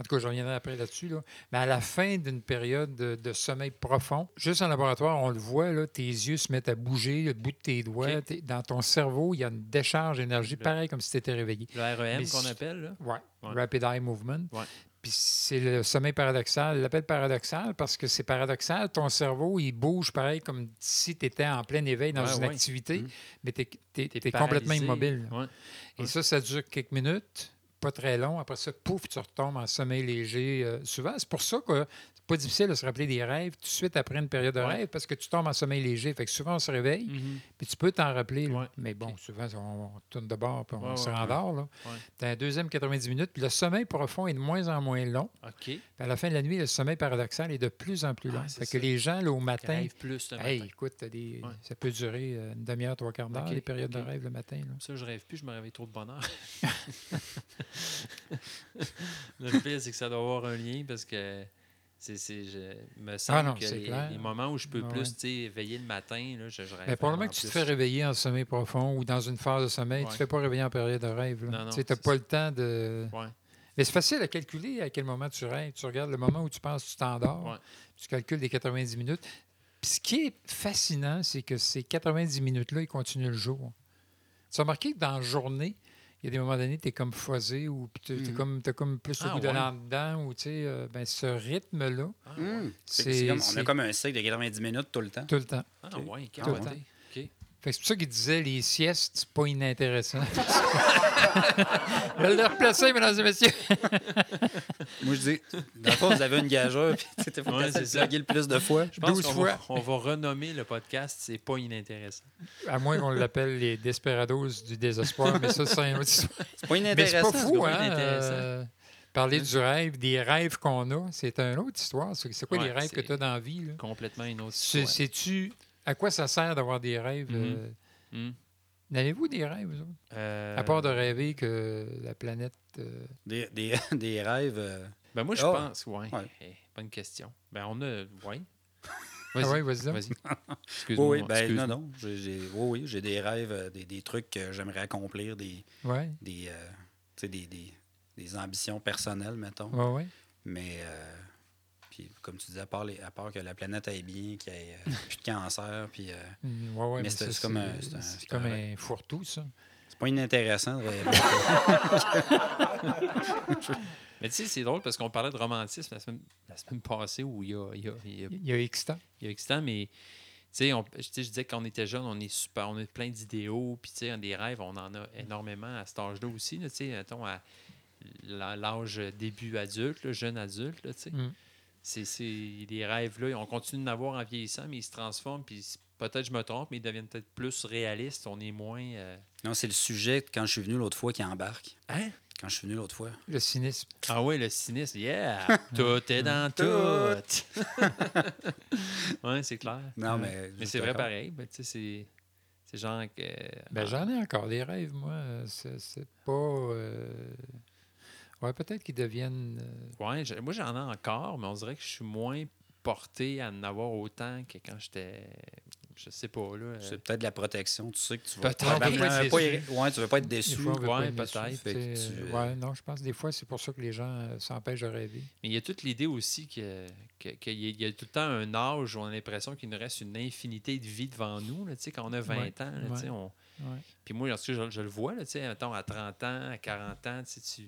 en tout cas, je reviendrai après là-dessus, là. mais à la fin d'une période de, de sommeil profond, juste en laboratoire, on le voit, là, tes yeux se mettent à bouger, le bout de tes doigts, dans ton cerveau, il y a une décharge d'énergie, pareil comme si tu étais réveillé. Le REM qu'on appelle, là? Ouais. Rapid Eye Movement. Ouais. Puis c'est le sommeil paradoxal. L'appelle paradoxal parce que c'est paradoxal. Ton cerveau, il bouge pareil comme si tu étais en plein éveil dans Ouais, une ouais. activité, Mhm. mais tu es, complètement immobile. Ouais. Et ça, ça dure quelques minutes, pas très long. Après ça, pouf, tu retombes en sommeil léger. euh, souvent, c'est pour ça que pas difficile de se rappeler des rêves tout de suite après une période de Ouais. rêve parce que tu tombes en sommeil léger. Fait que souvent, on se réveille, Mhm. puis tu peux t'en rappeler. Ouais. Mais bon, souvent, on, on tourne de bord puis on Ouais, se rendort. Tu as un deuxième 90 minutes, puis le sommeil profond est de moins en moins long. OK. Puis à la fin de la nuit, le sommeil paradoxal est de plus en plus long. Ah, c'est fait que les gens, là, au matin, plus le hey, matin. écoute, t'as des... Ça peut durer euh, une demi-heure, trois quarts d'heure, les périodes de rêve le matin. là. Ça, je rêve plus, je me réveille trop de bonheur. [LAUGHS] [LAUGHS] le pire, c'est que ça doit avoir un lien parce que c'est, c'est, je me semble Ah non, que c'est les, les moments où je peux Ah plus ouais. veiller le matin, là, je, je rêve. Mais probablement que tu te fais réveiller en sommeil profond ou dans une phase de sommeil. Tu ne te fais pas réveiller en période de rêve. tu n'as pas le temps de. Ouais. Mais c'est facile à calculer à quel moment tu rêves. Tu regardes le moment où tu penses que tu t'endors. Tu calcules les 90 minutes. Puis ce qui est fascinant, c'est que ces 90 minutes-là, ils continuent le jour. Tu as remarqué que dans la journée, il y a des moments donnés, tu es comme foisé ou tu as comme, t'as comme plus le Ah, goût de ouais. en dedans. Ou, tu sais, euh, ben, ce rythme-là, Ah, ouais. C'est- on a comme un cycle de 90 minutes tout le temps. tout le temps. Ah, ouais, Tout le temps. OK. Fait que c'est pour ça qu'il disait les siestes, c'est pas inintéressant. [LAUGHS] je vais le replacer, mesdames et messieurs. [LAUGHS] Moi, je dis, dans le fond, vous avez une gageure, puis tu faut Ouais, ça. le plus de fois. Je pense 12 qu'on fois. va, on va renommer le podcast C'est pas inintéressant. À moins qu'on l'appelle les Desperados du désespoir, mais ça, c'est une autre histoire. C'est pas Mais c'est inintéressant. pas c'est fou, hein? inintéressant. euh, parler du rêve, des rêves qu'on a, c'est une autre histoire. C'est quoi Ouais, les rêves que tu as dans la vie? là? Complètement une autre C'est- histoire. À quoi ça sert d'avoir des rêves? Mhm. euh, Hum. N'avez-vous des rêves, vous autres? Euh, À part de rêver que la planète. euh, Des, des, [LAUGHS] des rêves. euh, Ben moi, je Ah. pense, ouais. Ouais. Eh, bonne question. Ben on a, ouais. [LAUGHS] Ah ouais, vas-y. Vas-y. [LAUGHS] Oui, Excuse-moi. oui, ben, excuse-moi. non, non. J'ai, oui, oui, j'ai des rêves, des, des trucs que j'aimerais accomplir, des, Ouais, des, euh, tu sais, des, des, des ambitions personnelles, mettons. ouais, ouais. Mais, euh, puis, comme tu disais, à part, les- à part que la planète aille bien, qu'il n'y ait euh, [LAUGHS] plus de cancer, puis euh, ouais, ouais, Mais mais c'est- comme un- c'est- un- comme un fourre-tout, ça. c'est pas inintéressant de. [LAUGHS] Mais tu sais, c'est drôle parce qu'on parlait de romantisme la semaine, la semaine passée où il y a, il y a, il y a- Il y a X temps. il y a excitant, mais tu sais, on- tu sais, je disais que quand on était jeune, on est super, on a plein d'idéaux, puis tu sais, des rêves, on en a énormément à cet âge-là aussi, là, tu sais, mettons, à l'âge début adulte, là, jeune adulte, là, tu sais. Mm. C'est, c'est- les rêves, là, on continue d'en avoir en vieillissant, mais ils se transforment, puis peut-être je me trompe, mais ils deviennent peut-être plus réalistes, on est moins... euh, non, c'est le sujet, quand je suis venu l'autre fois, qui embarque. Hein? Quand je suis venu l'autre fois. Le cynisme. Ah oui, le cynisme, yeah! [LAUGHS] tout est dans tout! oui, [LAUGHS] c'est clair. Non, mais. Mais c'est vrai pareil, ben, tu sais, c'est... C'est genre que... Ben, ah, j'en ai encore des rêves, moi. C'est c'est pas. euh, Ouais, peut-être qu'ils deviennent. euh, Ouais, je- moi j'en ai encore, mais on dirait que je suis moins porté à en avoir autant que quand j'étais. Je sais pas, là. euh, C'est peut-être de la protection. Tu sais que tu vas probablement pas être pas déçu. y- ouais, tu veux pas être déçu. fois, ouais, être déçu, peut-être. tu que euh, Ouais, non, je pense que des fois, c'est pour ça que les gens euh, s'empêchent de rêver. Mais il y a toute l'idée aussi que- que- qu'il y, a- il y a tout le temps un âge où on a l'impression qu'il nous reste une infinité de vie devant nous. Là, tu sais, quand on a 20 Ouais, ans, là, tu sais, ouais. on- Ouais. Puis moi, lorsque je, je le vois, là, tu sais, mettons, à 30 ans, à 40 ans, tu sais,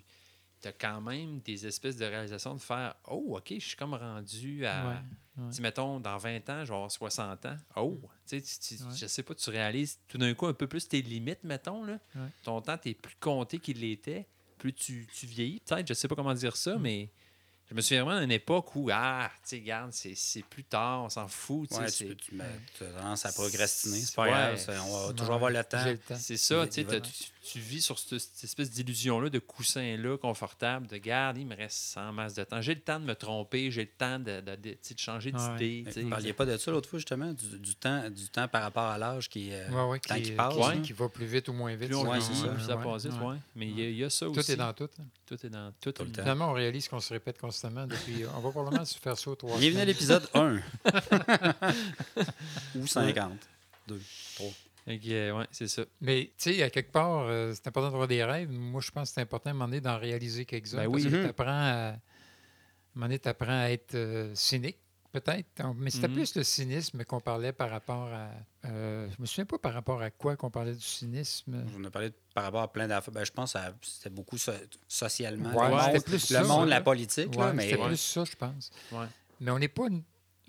tu as quand même des espèces de réalisations de faire Oh, OK, je suis comme rendu à. Ouais, ouais. Tu sais, mettons, dans 20 ans, je vais avoir 60 ans. Oh, tu sais, tu- tu- Ouais. je sais pas, tu réalises tout d'un coup un peu plus tes limites, mettons. Là. Ouais. Ton temps, tu es plus compté qu'il l'était. Plus tu, tu vieillis, peut-être, je sais pas comment dire ça, Mm. mais je me souviens vraiment d'une époque où, ah, tu sais, regarde, c'est c'est plus tard, on s'en fout. tu sais, Ouais, c'est- tu, tu, ben, tu as tendance à procrastiner. C'est pas Ouais. grave. ça, on va toujours Ouais, avoir le temps. temps. c'est ça, tu sais, tu vis sur cette, cette espèce d'illusion-là, de coussin-là, confortable, de garde, il me reste 100 masse de temps. J'ai le temps de me tromper, j'ai le temps de, de, de- de changer Ouais. d'idée. tu sais. Vous parliez pas de ça l'autre fois, justement, du, du temps, du temps par rapport à l'âge qui, euh, Ouais, ouais, qui, passe. Ouais. hein. qui va plus vite ou moins vite. Plus on Ouais, ça. plus ça Ouais, passe vite, ouais. ouais. Mais il y, a- il y a ça Tout aussi. est dans tout. hein. Tout est dans tout. Tout le temps. Finalement, on réalise qu'on se répète constamment depuis. On va probablement se faire ça aux trois Bienvenue à semaines. l'épisode 1. [LAUGHS] Ou 50. 2, 3. Ok, ouais, c'est ça. Mais, tu sais, à quelque part, euh, c'est important d'avoir des rêves. Moi, je pense que c'est important à un moment donné d'en réaliser quelques-uns. Ben parce oui. que Mhm. t'apprends à, à un moment donné, t'apprends à être euh, cynique, peut-être. Mais c'était Mhm. plus le cynisme qu'on parlait par rapport à. euh, je me souviens pas par rapport à quoi qu'on parlait du cynisme. On a parlé par rapport à plein d'affaires. Ben, je pense que c'était beaucoup so- socialement. Ouais, le c'était monde, plus le ça, monde, ça. la politique. là, Ouais, mais c'était Ouais. plus ça, je pense. Ouais. Mais on n'est pas.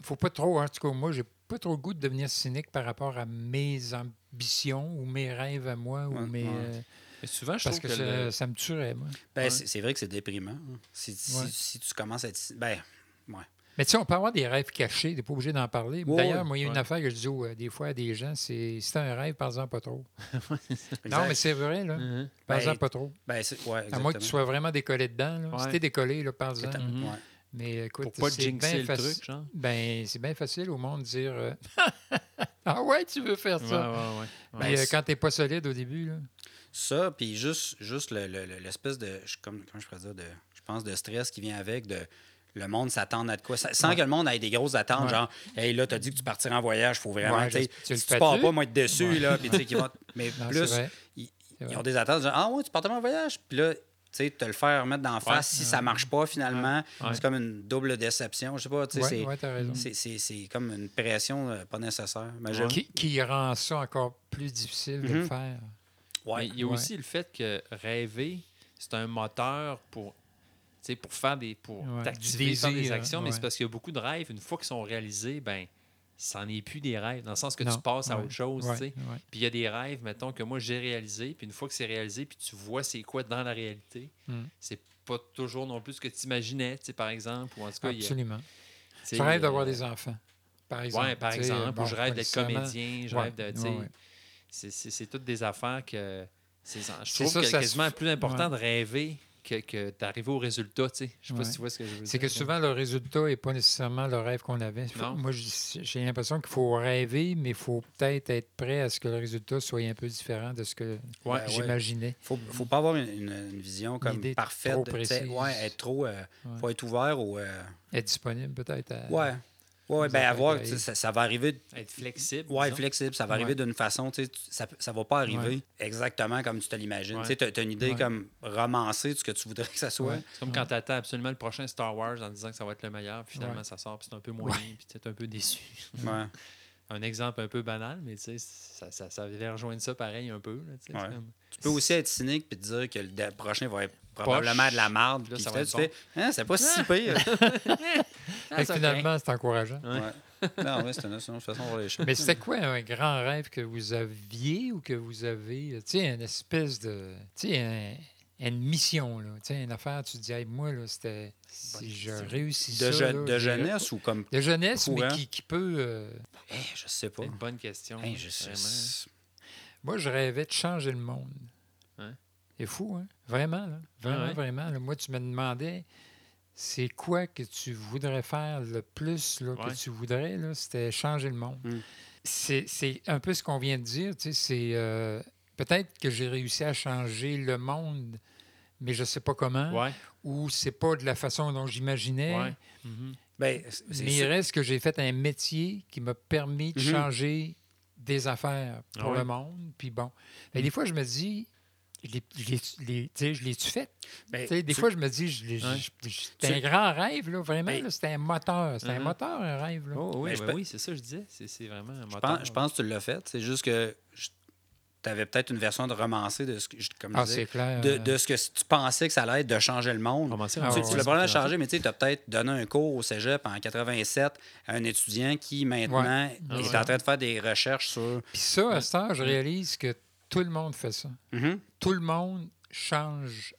faut pas trop, hein, en tout cas, moi, j'ai pas trop le goût de devenir cynique par rapport à mes ambitions ou mes rêves à moi. ou Ouais, mes, ouais. euh, Mais souvent, je parce trouve que, que, ça, le- ça me tuerait, moi. ben, Ouais. c'est vrai que c'est déprimant. hein. Si, si- Ouais. si tu commences à être. Ben, ouais. Mais tu sais, on peut avoir des rêves cachés, t'es pas obligé d'en parler. Ouais, D'ailleurs, moi, il y a une ouais. affaire que je dis euh, des fois à des gens, c'est si t'as un rêve, parle-en pas trop. [LAUGHS] Non, mais c'est vrai, là. Mhm. Parle-en Ben, pas trop. Ben, c'est- ouais, À moins que tu sois vraiment décollé dedans. Là. Si t'es décollé, là, parle-en. Mhm. ouais. Mais écoute, Pour pas c'est jinxer bien le faci- truc, genre. Ben, c'est bien facile au monde de dire euh, [LAUGHS] Ah ouais, tu veux faire ça? ouais, ouais. Puis, Ben, euh, quand t'es pas solide au début, là. Ça, puis juste, juste le- le- le- l'espèce de. je- Comme, comment je pourrais dire, de, je pense, de stress qui vient avec, de. Le monde s'attend à de quoi? Sans Ouais. que le monde ait des grosses attentes, Ouais. genre, hey, là, t'as dit que tu partirais en voyage, faut vraiment. Ouais, tu si tu pars pas, moi, être dessus, Ouais. là, puis tu sais, qu'ils vont. [LAUGHS] Mais Non, plus, ils, ils ont des attentes, genre, ah ouais, tu partais en voyage, puis là, sais, te le faire mettre d'en face si ça marche pas finalement. Ouais. C'est comme une double déception. Je sais pas, tu sais, Ouais, c'est- comme une pression euh, pas nécessaire. Qui, qui rend ça encore plus difficile de le Mhm. faire? Il y a Ouais. aussi le fait que rêver, c'est un moteur pour, tu sais, pour faire des. pour faire des actions, mais c'est parce qu'il y a beaucoup de rêves, une fois qu'ils sont réalisés, ben c'en est plus des rêves, dans le sens que Non, tu passes à ouais, autre chose, ouais, ouais. Puis il y a des rêves, mettons, que moi j'ai réalisé, puis une fois que c'est réalisé, puis tu vois c'est quoi dans la réalité, Mm. c'est pas toujours non plus ce que tu imaginais, par exemple, ou en tout cas, a- Absolument. sais, Je rêve d'avoir euh, des enfants, par exemple. Ouais, par exemple, bon, ou je rêve d'être comédien, je rêve de. c'est- C'est c'est toutes des affaires que. c'est- Je C'est trouve que se quasiment plus important de rêver que, que d'arriver au résultat, tu sais. Je sais pas Ouais. si tu vois ce que je veux dire. C'est que souvent, le résultat n'est pas nécessairement le rêve qu'on avait. Non. Moi, j'ai l'impression qu'il faut rêver, mais il faut peut-être être prêt à ce que le résultat soit un peu différent de ce que Ouais, ouais. j'imaginais. Faut, faut pas avoir une, vision comme idée parfaite. trop tu précise. Ouais, être trop. euh, Ouais. Faut être ouvert au. euh, Être disponible, peut-être. à- ouais. Ben affaires avoir, ça, ça va arriver. Être flexible. Ouais, disons. flexible, ça va Ouais. arriver d'une façon, tu sais, ça, ça va pas arriver Ouais. exactement comme tu te l'imagines. Ouais. Tu sais, t'as- t'as une idée comme romancée de ce que tu voudrais que ça soit. C'est comme quand tu attends absolument le prochain Star Wars en disant que ça va être le meilleur, puis finalement ça sort, puis c'est un peu moyen, puis tu es un peu déçu. Ouais. [LAUGHS] Un exemple un peu banal, mais tu sais, ça, ça, ça vient rejoindre ça pareil un peu. là, peux aussi être cynique et te dire que le prochain va être probablement de la. Là, Puis ça va tu être fais, Hein, c'est pas si pire. [LAUGHS] Ah, Fait que finalement, c'est encourageant. Ouais. [LAUGHS] Non, ouais, c'est une, une autre façon de voir les choses. Mais c'était quoi un grand rêve que vous aviez ou que vous avez? Tu sais, une espèce de. Tu sais, un- une mission, là? Tu sais, une affaire, tu te dis, Hey, moi, là, c'était. Si je réussis De, ça. je- là, de j'ai- jeunesse ou comme. De jeunesse, mais qui, qui peut. euh, Eh, je sais pas. C'est une bonne question. Hey, je sais. Moi, je rêvais de changer le monde. C'est fou, hein? Vraiment, là. Vraiment, Ah ouais? vraiment. là. Moi, tu me demandais, c'est quoi que tu voudrais faire le plus là, Ouais. que tu voudrais? là? C'était changer le monde. Mm. C'est c'est un peu ce qu'on vient de dire. Tu sais, c'est euh, peut-être que j'ai réussi à changer le monde, mais je ne sais pas comment. Ouais, Ou c'est pas de la façon dont j'imaginais. ouais. Mhm. Ben, Mais il reste que j'ai fait un métier qui m'a permis de Mhm. changer des affaires Ah pour oui. le monde. Puis bon. Mais des fois, je me dis, les- tu sais, je l'ai-tu fait? Ben, des tu- fois, je me dis, c'était Tu- un grand rêve, là, vraiment. Ben, là, C'était un moteur. C'était un Mhm. moteur, un rêve. Là. Oh, oui, Mais je ben oui, c'est ça que je disais. C'est vraiment un Je moteur. pense, je pense que tu l'as fait. C'est juste que tu avais peut-être une version de romancé de ce que, je ah, disais, c'est clair. de, de ce que tu pensais que ça allait être de changer le monde. Ah, Tu sais, ouais, tu ouais, probablement c'est changé, mais tu as peut-être donné un cours au cégep en 87 à un étudiant qui maintenant Ouais. est Ah en train de faire des recherches sur. Puis ça, à temps, je réalise que tout le monde fait ça. Mhm. Tout le monde change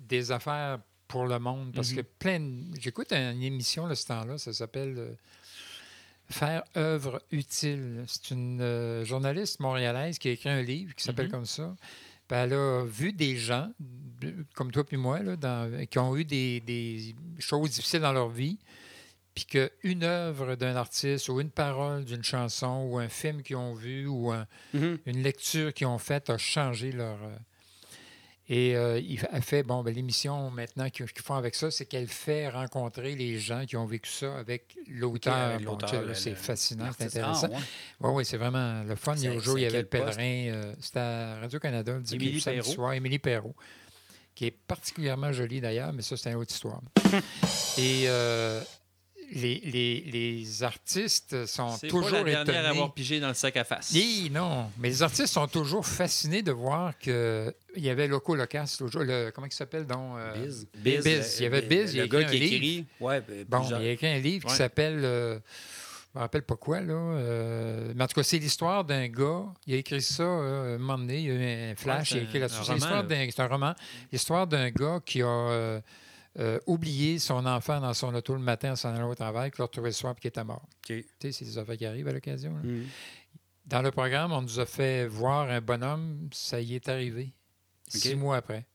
des affaires pour le monde. Parce Mhm. que plein de- J'écoute une émission de ce temps-là, ça s'appelle euh, Faire œuvre utile. C'est une euh, journaliste montréalaise qui a écrit un livre qui s'appelle Mhm. comme ça. Puis elle a vu des gens, comme toi puis moi, là, dans- qui ont eu des, des choses difficiles dans leur vie, puis qu'une œuvre d'un artiste ou une parole d'une chanson ou un film qu'ils ont vu ou un- Mhm. une lecture qu'ils ont faite a changé leur... euh, et euh, il elle fait, bon, ben, l'émission maintenant qu'ils font avec ça, c'est qu'elle fait rencontrer les gens qui ont vécu ça avec l'auteur. Bon, tu sais, c'est fascinant, c'est intéressant. Ouais. Oui, oui, c'est vraiment le fun. Il y a avait le pèlerin. euh, C'était à Radio-Canada, le dimanche soir. Émilie Perrault, qui est particulièrement jolie d'ailleurs, mais ça, c'est une autre histoire. [LAUGHS] Et euh, les, les, les artistes sont C'est toujours pas la dernière étonnés. à avoir pigé dans le sac à face. Hi, non, mais les artistes sont toujours fascinés de voir qu'il y avait Loco Locas, le, comment il s'appelle donc? euh, Biz. Biz. Il y avait le- Biz, il a Le gars qui un écrit. Ouais, ben, Bon, il y a écrit un livre qui s'appelle. euh, je me rappelle pas quoi, là. euh, mais en tout cas, c'est l'histoire d'un gars. Il a écrit ça euh, un moment donné. Il y a eu un flash. Ouais, il a écrit là-dessus. C'est l'histoire d'un- C'est un roman. L'histoire d'un gars qui a euh, euh, oublié son enfant dans son auto le matin en s'en allant au travail, qui l'a retrouvé le soir et qui était mort. Tu sais, c'est des affaires qui arrivent à l'occasion. là. Mhm. Dans le programme, on nous a fait voir un bonhomme. Ça y est arrivé. Six mois après.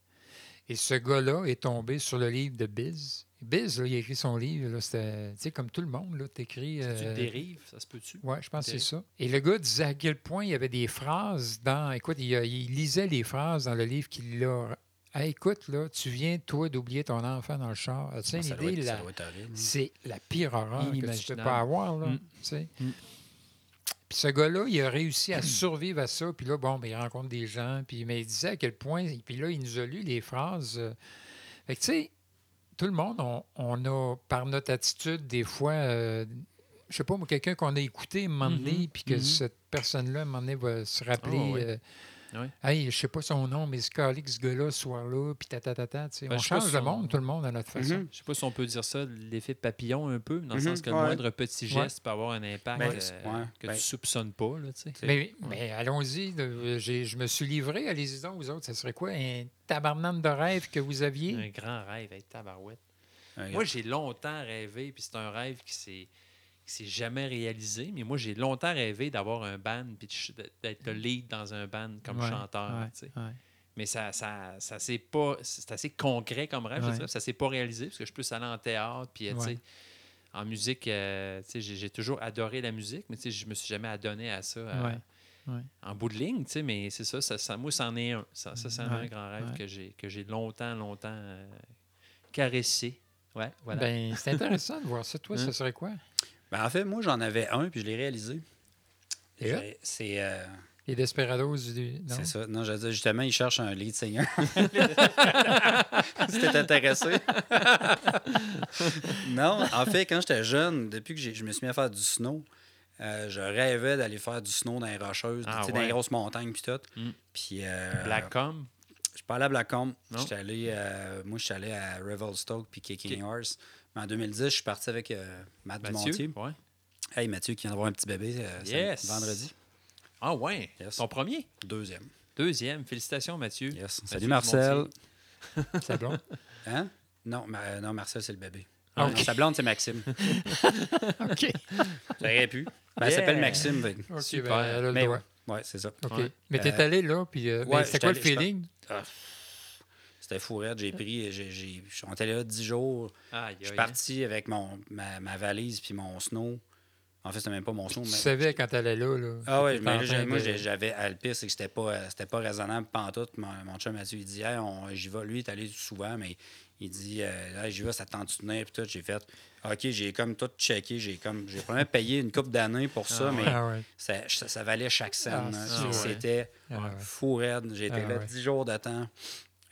Et ce gars-là est tombé sur le livre de Biz. Biz, là, il a écrit son livre. là, C'était, comme tout le monde, tu écris. Tu dérives, ça se peut-tu? Oui, je pense que c'est ça. Et le gars disait à quel point il y avait des phrases dans. Écoute, il, il lisait les phrases dans le livre qu'il a. Hey, écoute, là, tu viens, toi, d'oublier ton enfant dans le char. As-tu une Ça doit idée? être- ça là? doit être horrible. C'est la pire horreur que tu peux pas avoir. Là, Mm. tu sais? Mm. Puis ce gars-là, il a réussi à survivre à ça. Puis là, bon, ben, il rencontre des gens. Puis, mais il disait à quel point. Puis là, il nous a lu les phrases. euh, Fait que, tu sais, tout le monde, on, on a, par notre attitude, des fois, euh, je sais pas, quelqu'un qu'on a écouté un moment donné, Mhm, puis que mhm. cette personne-là, un moment donné, va se rappeler. Ah, ouais. euh, Ouais. Hey, je sais pas son nom, mais ce calique, ce gars-là, ce soir-là, puis ta, ta, ta, ta, tu sais. Ben, on change si le on- monde, tout le monde, à notre façon. Mhm. Je sais pas si on peut dire ça, l'effet papillon un peu, dans le Mhm, sens que le moindre petit geste peut avoir un impact Ben, euh, ouais, que ben- tu soupçonnes pas. Là, tu sais. Mais, mais allons-y. Je me suis livré. Allez-y donc, vous autres. Ça serait quoi un tabarnane de rêve que vous aviez? Un grand rêve, être tabarouette. Un Moi, j'ai longtemps rêvé, puis c'est un rêve qui s'est qui s'est jamais réalisé, mais moi, j'ai longtemps rêvé d'avoir un band, puis d'être le lead dans un band comme Ouais, chanteur. ouais, tu sais. ouais. Mais ça, ça, ça c'est pas. C'est assez concret comme rêve, je dirais. Ça s'est pas réalisé parce que je peux aller en théâtre. Puis, euh, tu sais, Ouais. en musique, euh, tu sais, j'ai j'ai toujours adoré la musique, mais tu sais, je me suis jamais adonné à ça euh, Ouais. Ouais. en bout de ligne. tu sais, Mais c'est ça, ça, ça- moi, c'en est un. Ça, ça c'en est un grand rêve ouais. que j'ai que j'ai longtemps, longtemps euh, caressé. Ouais, voilà. Ben, c'est intéressant de voir ça. Toi, Hein? ça serait quoi? Ben, en fait, moi, j'en avais un, puis je l'ai réalisé. C'est euh, Les Desperados du. Non? c'est ça. Non, je veux dire, justement, il cherche un lead singer. [LAUGHS] si t'es intéressé. non, en fait, quand j'étais jeune, depuis que j'ai- je me suis mis à faire du snow, euh, je rêvais d'aller faire du snow dans les rocheuses, Ah dans les grosses montagnes, puis tout. Mm. Puis. euh, Blackcom. Je suis pas allé à Blackcomb. J'étais allé, euh, moi, je suis allé à Revelstoke puis Kicking Horse. En 2010, je suis parti avec euh, Matt Mathieu. Dumontier. Ouais. Hey, Mathieu qui vient d'avoir un petit bébé euh, Yes. vendredi. Ah, ouais. Yes. Ton premier? Deuxième. Deuxième. Félicitations, Mathieu. Yes. Mathieu Salut Marcel. [LAUGHS] Sa blonde? Hein? Non, ma- non, Marcel, c'est le bébé. Ah, Non, sa blonde, c'est Maxime. [LAUGHS] OK. Ça aurait pu. Ben, Elle Yeah. s'appelle Maxime. Super. ben, elle a le Mais droit. ouais, ouais, c'est ça. OK. Ouais. Mais t'es Euh, allé là, puis. euh, ouais, quoi le allé- feeling? C'était fou, raide. J'ai pris, j'ai, j'ai, on était là 10 jours. Je suis parti avec mon, ma, ma valise puis mon snow. En fait, c'était même pas mon snow. Tu mais- savais quand elle allait là. là Ah oui, mais là, moi, de- j'avais pire, c'est que c'était pas, c'était pas raisonnable pantoute. Mon, mon chum Mathieu, il dit hey, on- j'y vais. Lui, il est allé souvent, mais il dit euh, Hey, j'y vais, ça te tente de tenir puis tout. J'ai fait OK, j'ai comme tout checké. J'ai comme j'ai vraiment payé une coupe d'années pour ça, Ah mais Ah ouais. ça, ça, ça valait chaque scène. Ah, hein. C'était Ah ouais. fou raide. J'ai été Ah là ouais. 10 jours de temps.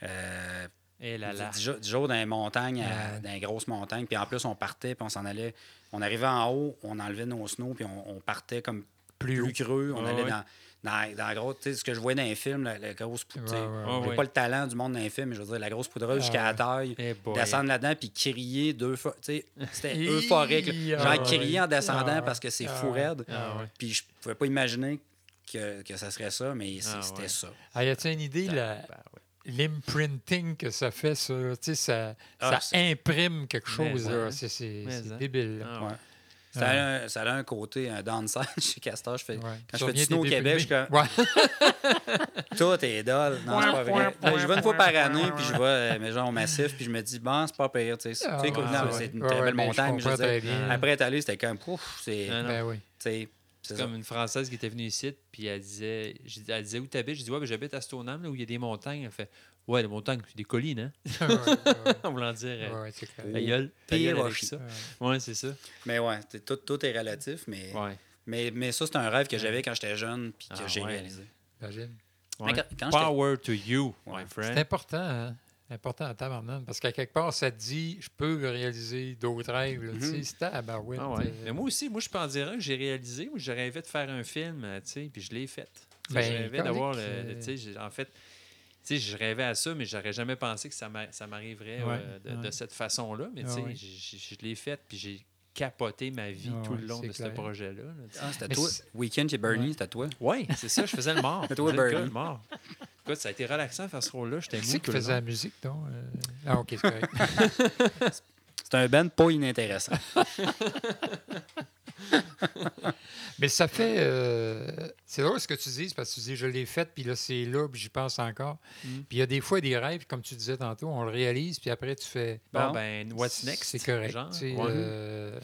Euh, Et là là. 10 jours, 10 jours dans les montagnes, à- dans les grosses montagnes. Puis en plus, on partait, puis on s'en allait. On arrivait en haut, on enlevait nos snows, puis on, on partait comme Plus creux. On allait dans, dans, dans la grosse. Tu sais, ce que je voyais dans les films, la, la grosse poudre. Ouais, ouais, pas le talent du monde dans les films, mais je veux dire, la grosse poudreuse jusqu'à la taille. Eh. Descendre là-dedans puis crier deux fois. Tu sais, c'était [LAUGHS] euphorique. là. Genre crier en descendant Ah parce que c'est Ah fou raide. Ah. Puis je pouvais pas imaginer que, que ça serait ça, mais Ah c'était ouais. ça. Ah, y a-t-il une idée, la-. L'imprinting que ça fait, sais, ça, Ah, ça imprime quelque chose, ouais. C'est hein. débile. Ah ouais. Ça, a un, ça a un côté, un downside [LAUGHS] chez Castor. Je fais, Ouais. Quand je fais du snow au Québec, je suis comme, Ouais. [LAUGHS] tout est dole. Non, c'est pas vrai. Je vais une fois par année, puis je vais, euh, mais genre au massif, puis je me dis, bon, c'est pas pire. Tu sais, Ah, ouais, c'est une Ouais, très belle ben, montagne. mais je veux dire, bien. Après être allé, c'était comme, pouf, c'est. Non. Ben oui. C'est c'est ça. comme une Française qui était venue ici, puis elle disait, elle disait où t'habites? Je dis, ouais, ben, j'habite à Stoneham, là, où il y a des montagnes. Elle fait, ouais, les montagnes, c'est des collines, hein? [LAUGHS] Ouais, ouais, en [LAUGHS] voulant dire, euh, ouais, ouais, c'est clair. ta gueule, ta gueule avec Hiroshi. ça. Ouais. Ouais, c'est ça. Mais ouais, c'est- tout, tout est relatif, mais, Ouais. mais, mais ça, c'est un rêve que j'avais quand j'étais jeune, puis que Ah, j'ai ouais. réalisé. Imagine. Ouais. quand- quand j'étais- Power to you, Ouais. my C'est friend. important, hein? Important à tabarnak, parce qu'à quelque part, ça te dit, je peux réaliser d'autres rêves. C'est à Ah ouais. euh, Mais moi aussi, moi, je peux en dire un que j'ai réalisé. Moi, j'ai rêvé de faire un film, euh, tu sais, puis je l'ai fait. Ben, je rêvais d'avoir le. j'ai- en fait, tu sais, je rêvais à ça, mais j'aurais jamais pensé que ça m'a- ça m'arriverait Ouais, euh, de, cette façon-là. Mais tu Ah j'ai- j'ai- je l'ai fait, puis j'ai capoté ma vie Ah tout le long de ce projet-là. Ah, c'était toi. Weekend chez Bernie, Ouais. c'était toi. Oui, c'est ça, je faisais le mort. [LAUGHS] Je toi, Bernie. le mort. Écoute, ça a été relaxant de faire ce rôle-là. J'étais mou qui faisait la musique, donc? euh? Ah, OK, c'est correct. [LAUGHS] C'est un band pas inintéressant. [LAUGHS] Mais ça fait. euh, c'est drôle ce que tu dis, parce que tu dis, je l'ai fait, puis là, c'est là, puis j'y pense encore. Mm. Puis il y a des fois des rêves, comme tu disais tantôt, on le réalise, puis après, tu fais. Bon, Bon. ben, what's next? C'est correct. genre? Ouais. euh,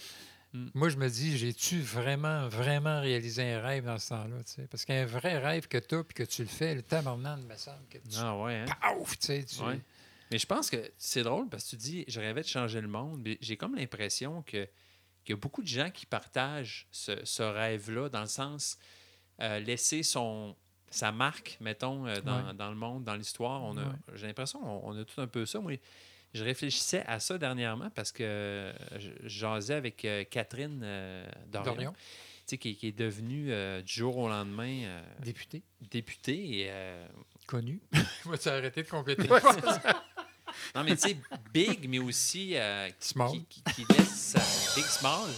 Mm. Moi, je me dis, j'ai-tu vraiment, vraiment réalisé un rêve dans ce temps-là? tu sais? Parce qu'un vrai rêve que tu as puis que tu le fais, le tabarnak, il me semble que tu. Ah ouais, hein? Paf! Tu sais, tu- Ouais. Mais je pense que c'est drôle parce que tu dis, je rêvais de changer le monde. mais J'ai comme l'impression que qu'il y a beaucoup de gens qui partagent ce, ce rêve-là, dans le sens euh, laisser son sa marque, mettons, euh, dans, Ouais. dans le monde, dans l'histoire. On a, Ouais. J'ai l'impression qu'on on a tout un peu ça. Moi, je réfléchissais à ça dernièrement parce que euh, jasais avec euh, Catherine Dorion, qui, qui est devenue du jour au lendemain euh, député, députée. Et, euh, connu. [LAUGHS] Vas-tu arrêter de compléter? Non, mais tu sais, big, mais aussi euh, Small. qui, qui, qui laisse sa big small,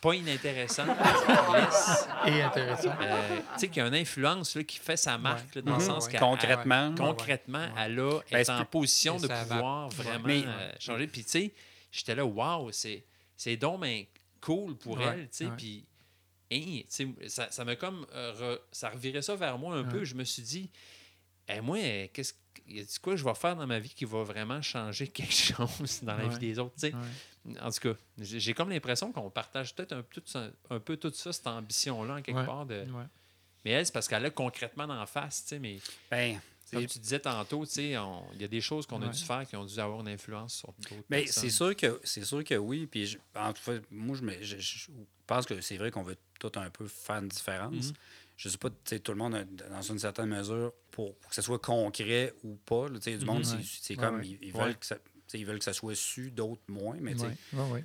pas inintéressant, qui laisse, Et intéressant. euh, tu sais, qui a une influence là, qui fait sa marque, là, dans le Mhm. sens Ouais. qu'elle Concrètement. Ouais. concrètement, elle a, Ben, est en position de va- pouvoir vraiment Mais- euh, changer. Puis, tu sais, j'étais là, waouh, c'est, c'est donc ben cool pour Ouais, elle, tu sais. ouais. Puis, hein, tu sais, ça, ça m'a comme, euh, re- ça revirait ça vers moi un peu. Ouais. Je me suis dit, eh, moi, euh, qu'est-ce y a quoi je vais faire dans ma vie qui va vraiment changer [LAUGHS] quelque chose dans la Ouais. vie des autres. Ouais. En tout cas, j'ai comme l'impression qu'on partage peut-être un, peu tout ça- un peu tout ça, cette ambition-là, en quelque Ouais. part. De... Ouais. Mais elle, c'est parce qu'elle a concrètement d'en face, tu sais. Mais Ben, comme tu disais tantôt, tu sais, on- il y a des choses qu'on a Ouais. dû faire qui ont dû avoir une influence sur d'autres Ben, personnes. c'est sûr que c'est sûr que oui. Puis je- en tout cas, moi, je, me- je- je pense que c'est vrai qu'on veut tout un peu faire une différence. Mhm. Je sais pas, tu sais, tout le monde, a, dans une certaine mesure, pour que ce soit concret ou pas. là, tu sais, du monde, Mhm. c'est- Ouais. c'est Ouais, comme ouais. ils, ils Ouais. veulent que ça, ils veulent que ça soit su, d'autres moins. Mais tu sais, Ouais. Ouais, ouais.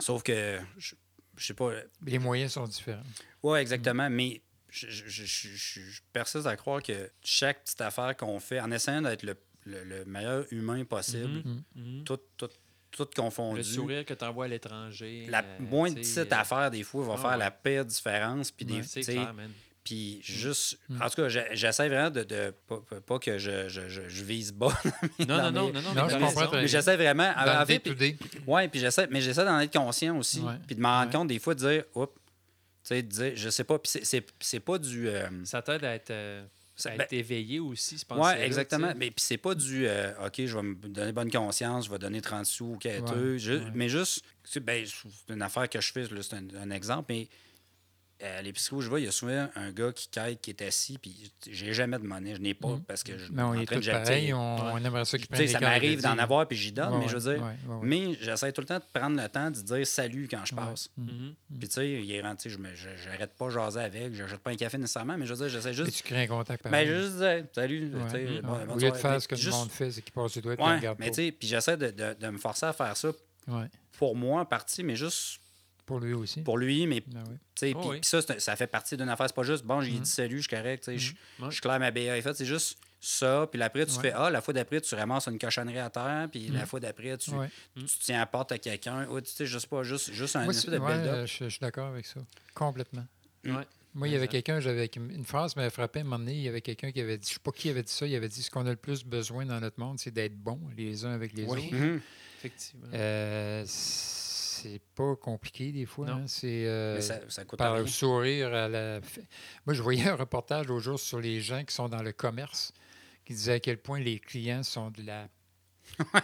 sauf que je, je sais pas. Les moyens sont différents. Ouais, exactement. Mais je, je, je, je- je- je persiste à croire que chaque petite affaire qu'on fait, en essayant d'être le, le- le meilleur humain possible, Mhm. Mhm. tout, tout, tout confondu. Le sourire que tu envoies à l'étranger. La euh, moins petite euh, affaire, des fois, va ah faire ouais. la pire différence. Puis, des, ouais, clair, puis juste. Mm. En tout cas, j'essaie vraiment de. de- pas, que je, je, je, je vise bas. Non, dans non, non, mes- non, non, Non, mais je comprends j'essaie vraiment. Dans en le fait, day-to-day. puis- ouais, puis j'essaie, mais j'essaie d'en être conscient aussi. Ouais. Puis de m'en rendre Ouais. compte des fois de dire, oups, tu sais, de dire, je sais pas. Puis c'est- c'est c'est pas du. euh, Ça t'aide à être, euh, ça- à ben, être éveillé aussi, je pense. Ouais, exactement. Mais puis c'est pas du euh, OK, je vais me donner bonne conscience, je vais donner 30 sous au quêteux. Ouais, Ju- ouais. Mais juste, c'est ben, c'est une affaire que je fais, là, c'est un, un exemple, mais à l'épicerie où je vais, il y a souvent un gars qui quête, qui est assis, puis j'ai jamais de monnaie. Je n'ai pas Mm. parce que je Non, en train de pareil. On, Ouais. on aimerait ça ça m'arrive d'en avoir, puis j'y donne, Ouais, mais je veux dire. ouais, ouais, ouais. Mais j'essaie tout le temps de prendre le temps de dire salut quand je passe. Mm. Mhm. Puis tu sais, il est rentré, tu sais, je j'arrête pas de jaser avec, je jette pas un café nécessairement, mais je veux dire, j'essaie Mais juste. tu crées un contact Ben, pareil. je juste dire salut, Au lieu de faire ce que le monde fait, c'est qu'il passe du doigt et regarde mais tu sais, puis j'essaie de, me forcer à faire ça pour moi en partie, mais juste Pour lui aussi. pour lui. Mais tu Ah oui. Oh oui. ça, ça fait partie d'une affaire. C'est pas juste, bon, j'ai Mhm. dit salut, je suis correct, tu sais, je- Mhm. Ouais. claire ma BA est faite. C'est juste ça. Puis après, tu Ouais. fais, ah, la fois d'après, tu ramasses une cochonnerie à terre. Puis la Mhm. fois d'après, tu, Ouais. tu tiens à la porte à quelqu'un. Ouais, tu sais, je sais pas, juste, juste un Moi, espèce c'est- de ouais, build-up. euh, je, je suis d'accord avec ça. Complètement. Mm. Ouais. Moi, il y avait quelqu'un, j'avais une phrase m'avait frappé à un moment donné, il y avait quelqu'un qui avait dit, je sais pas qui avait dit ça, il avait dit ce qu'on a le plus besoin dans notre monde, c'est d'être bons les uns avec les Oui. autres. Mhm. Effectivement. Euh, c'est pas compliqué des fois. Non. hein. C'est euh, ça, ça coûte par rien. le sourire à la. Moi, je voyais un reportage l'autre jour sur les gens qui sont dans le commerce, qui disaient à quel point les clients sont de la.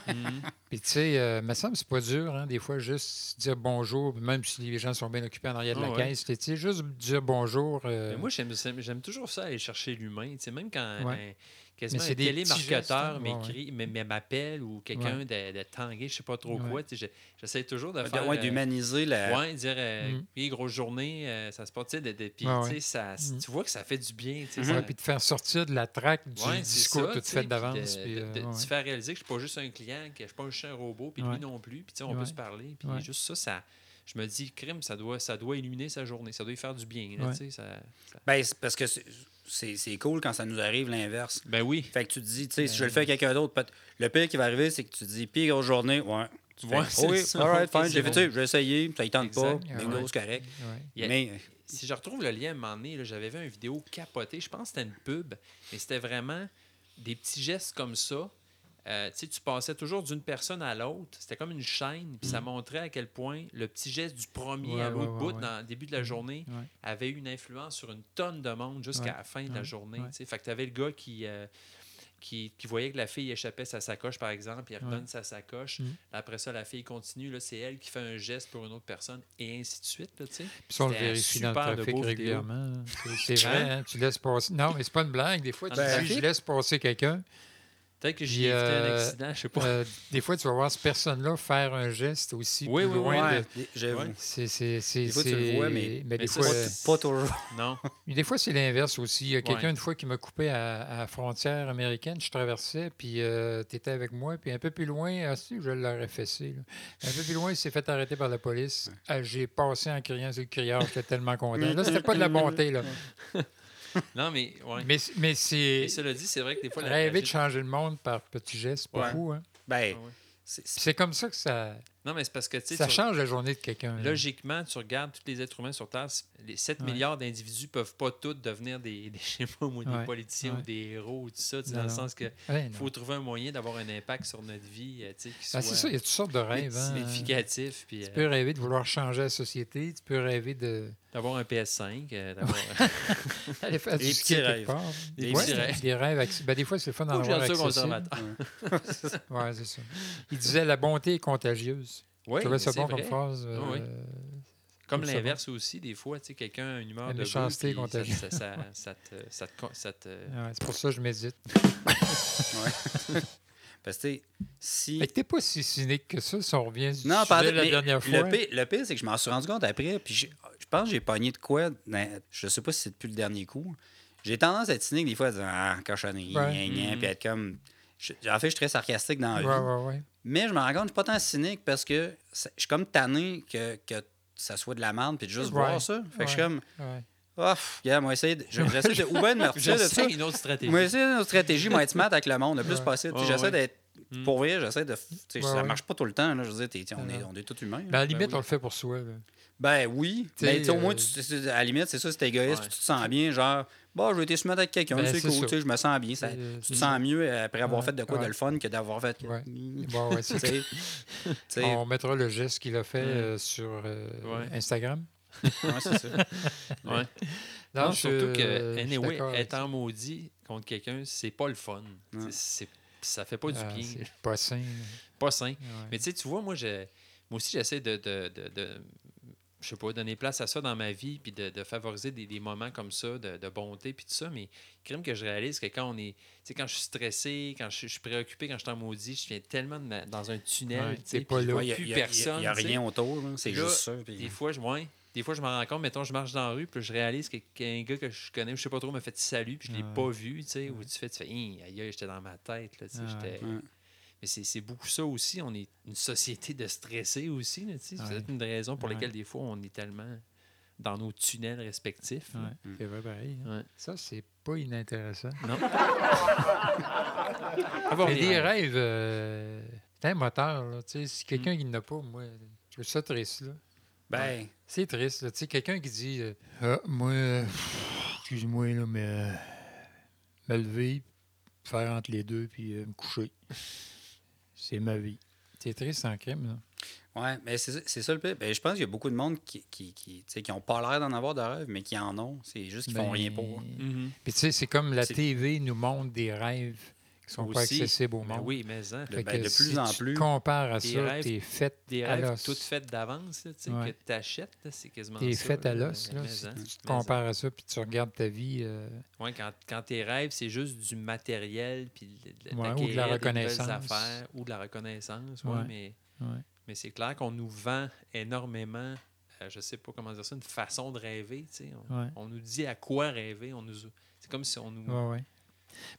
Mhm. Puis tu sais, euh, me semble que c'est pas dur, hein, des fois, juste dire bonjour, même si les gens sont bien occupés en arrière de la Ah ouais. caisse. Tu sais, juste dire bonjour. euh, Mais moi, j'aime, j'aime toujours ça, aller chercher l'humain. Tu sais, même quand Ouais. un, quasiment c'est un télémarketeur hein. Ouais, m'écrit, m- m'appelle ou quelqu'un de, de tangué, je sais pas trop Ouais. quoi. tu sais, je- J'essaie toujours de faire. ouais, euh, d'humaniser la. Ouais, dire, euh, Mm. puis grosse journée, euh, ça se passe, de, de- puis, Ouais, tu sais, ouais. ça, Mm. tu vois que ça fait du bien, tu sais, Mhm. ça- ouais, puis de faire sortir de la traque du Ouais, discours tout tu puis d'avance. de- puis, de- euh, de- ouais. de faire réaliser que je suis pas juste un client, que je suis pas juste un robot, puis Ouais. lui non plus, puis tu sais, on peut Ouais. se parler, puis Ouais. juste ça, ça, je me dis, crime, ça doit, ça doit illuminer sa journée, ça doit lui faire du bien, là, Ouais. tu sais, ça- ça- Ben, parce que c'est- cool quand ça nous arrive l'inverse. Ben oui. Fait que tu te dis, tu sais, si je Ben le fais à quelqu'un d'autre, le pire qui va arriver, c'est que tu te dis, pire grosse journée, ouais. Tu Ouais, fais, c'est oui, ça. all right, Ok, fine, j'ai c'est fait, j'ai essayé, ça ne tente pas, bingo, Ouais. c'est correct. Ouais. A- Mais, Si je retrouve le lien à un moment donné, là, j'avais vu une vidéo capotée, je pense que c'était une pub, mais c'était vraiment des petits gestes comme ça. Euh, tu sais, tu passais toujours d'une personne à l'autre. C'était comme une chaîne, puis ça montrait à quel point le petit geste du premier Mm. Ouais, à l'autre ouais, bout ouais. dans le début de la journée Ouais. avait eu une influence sur une tonne de monde jusqu'à la fin de la journée. Fait que tu avais le gars qui, euh, qui, qui voyait que la fille échappait sa sacoche, par exemple, il redonne sa sacoche. Mm. Après ça, la fille continue. là, C'est elle qui fait un geste pour une autre personne, et ainsi de suite. Là. Puis ça, on le vérifie dans le trafic régulièrement. C'est- [LAUGHS] C'est vrai, hein, tu laisses passer. Non, mais c'est pas une blague. Des fois, tu Ben, dis, je laisse passer quelqu'un. Peut-être que j'ai évité un euh, accident, je sais pas. Euh, des fois, tu vas voir cette personne-là faire un geste aussi Oui, plus oui, loin. ouais, de- j'avoue. Ouais. C'est, c'est, c'est, Des fois, tu le vois, mais- des mais ça, fois, c'est- euh, Pas toujours. [LAUGHS] Non. mais des fois, c'est l'inverse aussi. Il y a quelqu'un Ouais. une fois qui m'a coupé à, la frontière américaine. Je traversais, puis tu étais avec moi. Puis un peu plus loin, ah, si, je l'aurais fessé. là. Un peu plus loin, il s'est fait arrêter par la police. Ah, j'ai passé en criant sur le criard. J'étais tellement content. [LAUGHS] Là, c'était pas de la bonté. Là. [LAUGHS] [LAUGHS] Non, mais, ouais. Mais, mais c'est. Et cela dit, c'est vrai que des fois, Rêver de changer le monde par petits gestes, c'est pas Ouais. fou. Hein? Ben, Ah ouais. c'est- Puis c'est- C'est comme ça que ça, Non, mais c'est parce que, tu sais, ça tu- change la journée de quelqu'un. là. logiquement, tu regardes tous les êtres humains sur Terre, les 7 Ouais. milliards d'individus peuvent pas tous devenir des, [LAUGHS] des, je sais pas moi, des Ouais. politiciens Ouais. ou des héros ou tout ça, Non, dans le sens que faut trouver un moyen d'avoir un impact sur notre vie, euh, tu sais, Ben, c'est ça, il y a toutes sortes de rêves. hein. puis Tu euh, peux rêver de vouloir changer la société, tu peux rêver de d'avoir un PS5, euh, d'avoir... [LAUGHS] aller faire [LAUGHS] du Des petits rêves. Des petits rêves. Des rêves. ben, des fois, c'est le fun d'en avoir accessible. Ouais, c'est ça. Il disait la bonté est contagieuse. Oui, Je ça bon vrai. comme phrase. euh, Oui, Comme l'inverse aussi, des fois, tu sais, quelqu'un a une humeur de puis contagieuse. ça, ça, ça, ça te, ça te, ça te- ouais, c'est pour ça que je médite. [LAUGHS] [LAUGHS] parce que, si. Que t'es pas si cynique que ça si on revient du Non, sujet la mais dernière fois. Le pire, le pire, c'est que je m'en suis rendu compte après, puis j'ai- je pense que j'ai pogné de quoi. dans- je sais pas si c'est depuis le dernier coup. J'ai tendance à être cynique des fois, à dire Ah, cochonnerie, Ouais. Mhm. puis être comme. je- en fait, je suis très sarcastique dans la vie. Ouais, ouais, ouais. Mais je me rends compte que je suis pas tant cynique parce que je suis comme tanné que, que ça soit de la merde puis de juste voir ça. Fait que je suis comme, ouais. oh, regarde, moi, essayer de, je- j'essaie de, ou bien de me [LAUGHS] retirer de ça. J'essaie une autre stratégie. Moi, essayer une stratégie, moi, être smart avec le monde le plus Ouais. possible. J'essaie ouais. d'être, Mm. pour vrai, j'essaie de, Ouais, ça ouais. marche pas tout le temps. Là, je veux dire, on, est, on est tous humains. Ben, à la là. limite, oui. on le fait pour soi. là. Ben oui. Mais au moins, euh, tu- à la limite, c'est ça, c'est égoïste. Ouais. Tu te sens bien, genre, bon, je vais être smart avec quelqu'un, Ben, c'est cool, ça. tu sais, je me sens bien. Ça, C'est- tu te sens mieux après avoir Ouais, fait de quoi de le fun que d'avoir fait. [LAUGHS] Bon, [LAUGHS] On mettra le geste qu'il a fait Mm. euh, sur euh, Ouais. Instagram. ouais, c'est ça. [LAUGHS] Ouais. Non, Non, surtout que, anyway, être en maudit contre quelqu'un, c'est pas le fun. C'est, ça fait pas du Ah, bien. c'est pas sain. Pas sain. Ouais. Mais tu sais, tu vois, moi, je, moi aussi, j'essaie de, de, de, de- je sais pas, donner place à ça dans ma vie, puis de, de favoriser des, des moments comme ça, de, de bonté, puis tout ça. Mais crime que je réalise que quand on est, tu sais, quand je suis stressé, quand je, je suis préoccupé, quand je suis en maudit, je viens tellement de ma- dans un tunnel, Ouais, tu sais, t'es pas puis là. Il n'y a, y a- personne. a rien autour, là, c'est juste ça. puis- Des fois, je, ouais, des fois, je me rends compte, mettons, je marche dans la rue, puis je réalise que- qu'un gars que je connais, je sais pas trop, m'a fait salut, puis je l'ai Ouais. pas vu, tu sais, ou tu fais, tu fais, aïe, aïe, j'étais dans ma tête, là, tu sais, Ah, ouais. Mais c'est c'est beaucoup ça aussi, on est une société de stressés aussi, là, tu sais. C'est Ouais. peut-être une des raisons pour Ouais. lesquelles, des fois, on est tellement dans nos tunnels respectifs. Ouais, c'est vrai pareil. hein. Ouais. Ça, c'est pas inintéressant. Non? [LAUGHS] Avoir Mais des rêves. euh, c'est un moteur. Là, tu sais, si quelqu'un qui n'en a pas, moi, je trouve ça triste. Là. Ben, C'est triste. Tu sais, quelqu'un qui dit euh, Ah, Moi, euh, excuse-moi, là, mais euh, me lever, faire entre les deux, puis euh, me coucher. C'est ma vie. C'est triste en crime, là. Ouais, mais c'est c'est ça le pire. Ben, je pense qu'il y a beaucoup de monde qui, qui, qui, tu sais, qui ont pas l'air d'en avoir de rêve, mais qui en ont. C'est juste qu'ils font Ben, rien pour. Mhm. Puis tu sais, c'est comme la TV nous montre des rêves qui sont pas accessibles au Ben monde. oui, mais hein, Fait ben, que de plus si en tu plus. compares à ça, t'es fait des à rêves l'os. toutes faites d'avance, tu sais, Ouais. que tu achètes, c'est quasiment T'es ça. fait à l'os, là. mais Si hein, tu te compares à ça, puis tu regardes ta vie... euh, Ouais, quand, quand tes rêves, c'est juste du matériel, puis de, de- Ouais, ou de la des reconnaissance. affaires, ou de la reconnaissance, ouais, mais, mais c'est clair qu'on nous vend énormément, euh, je sais pas comment dire ça, une façon de rêver. On, Ouais. on nous dit à quoi rêver, on nous... C'est comme si on nous... Ouais, ouais.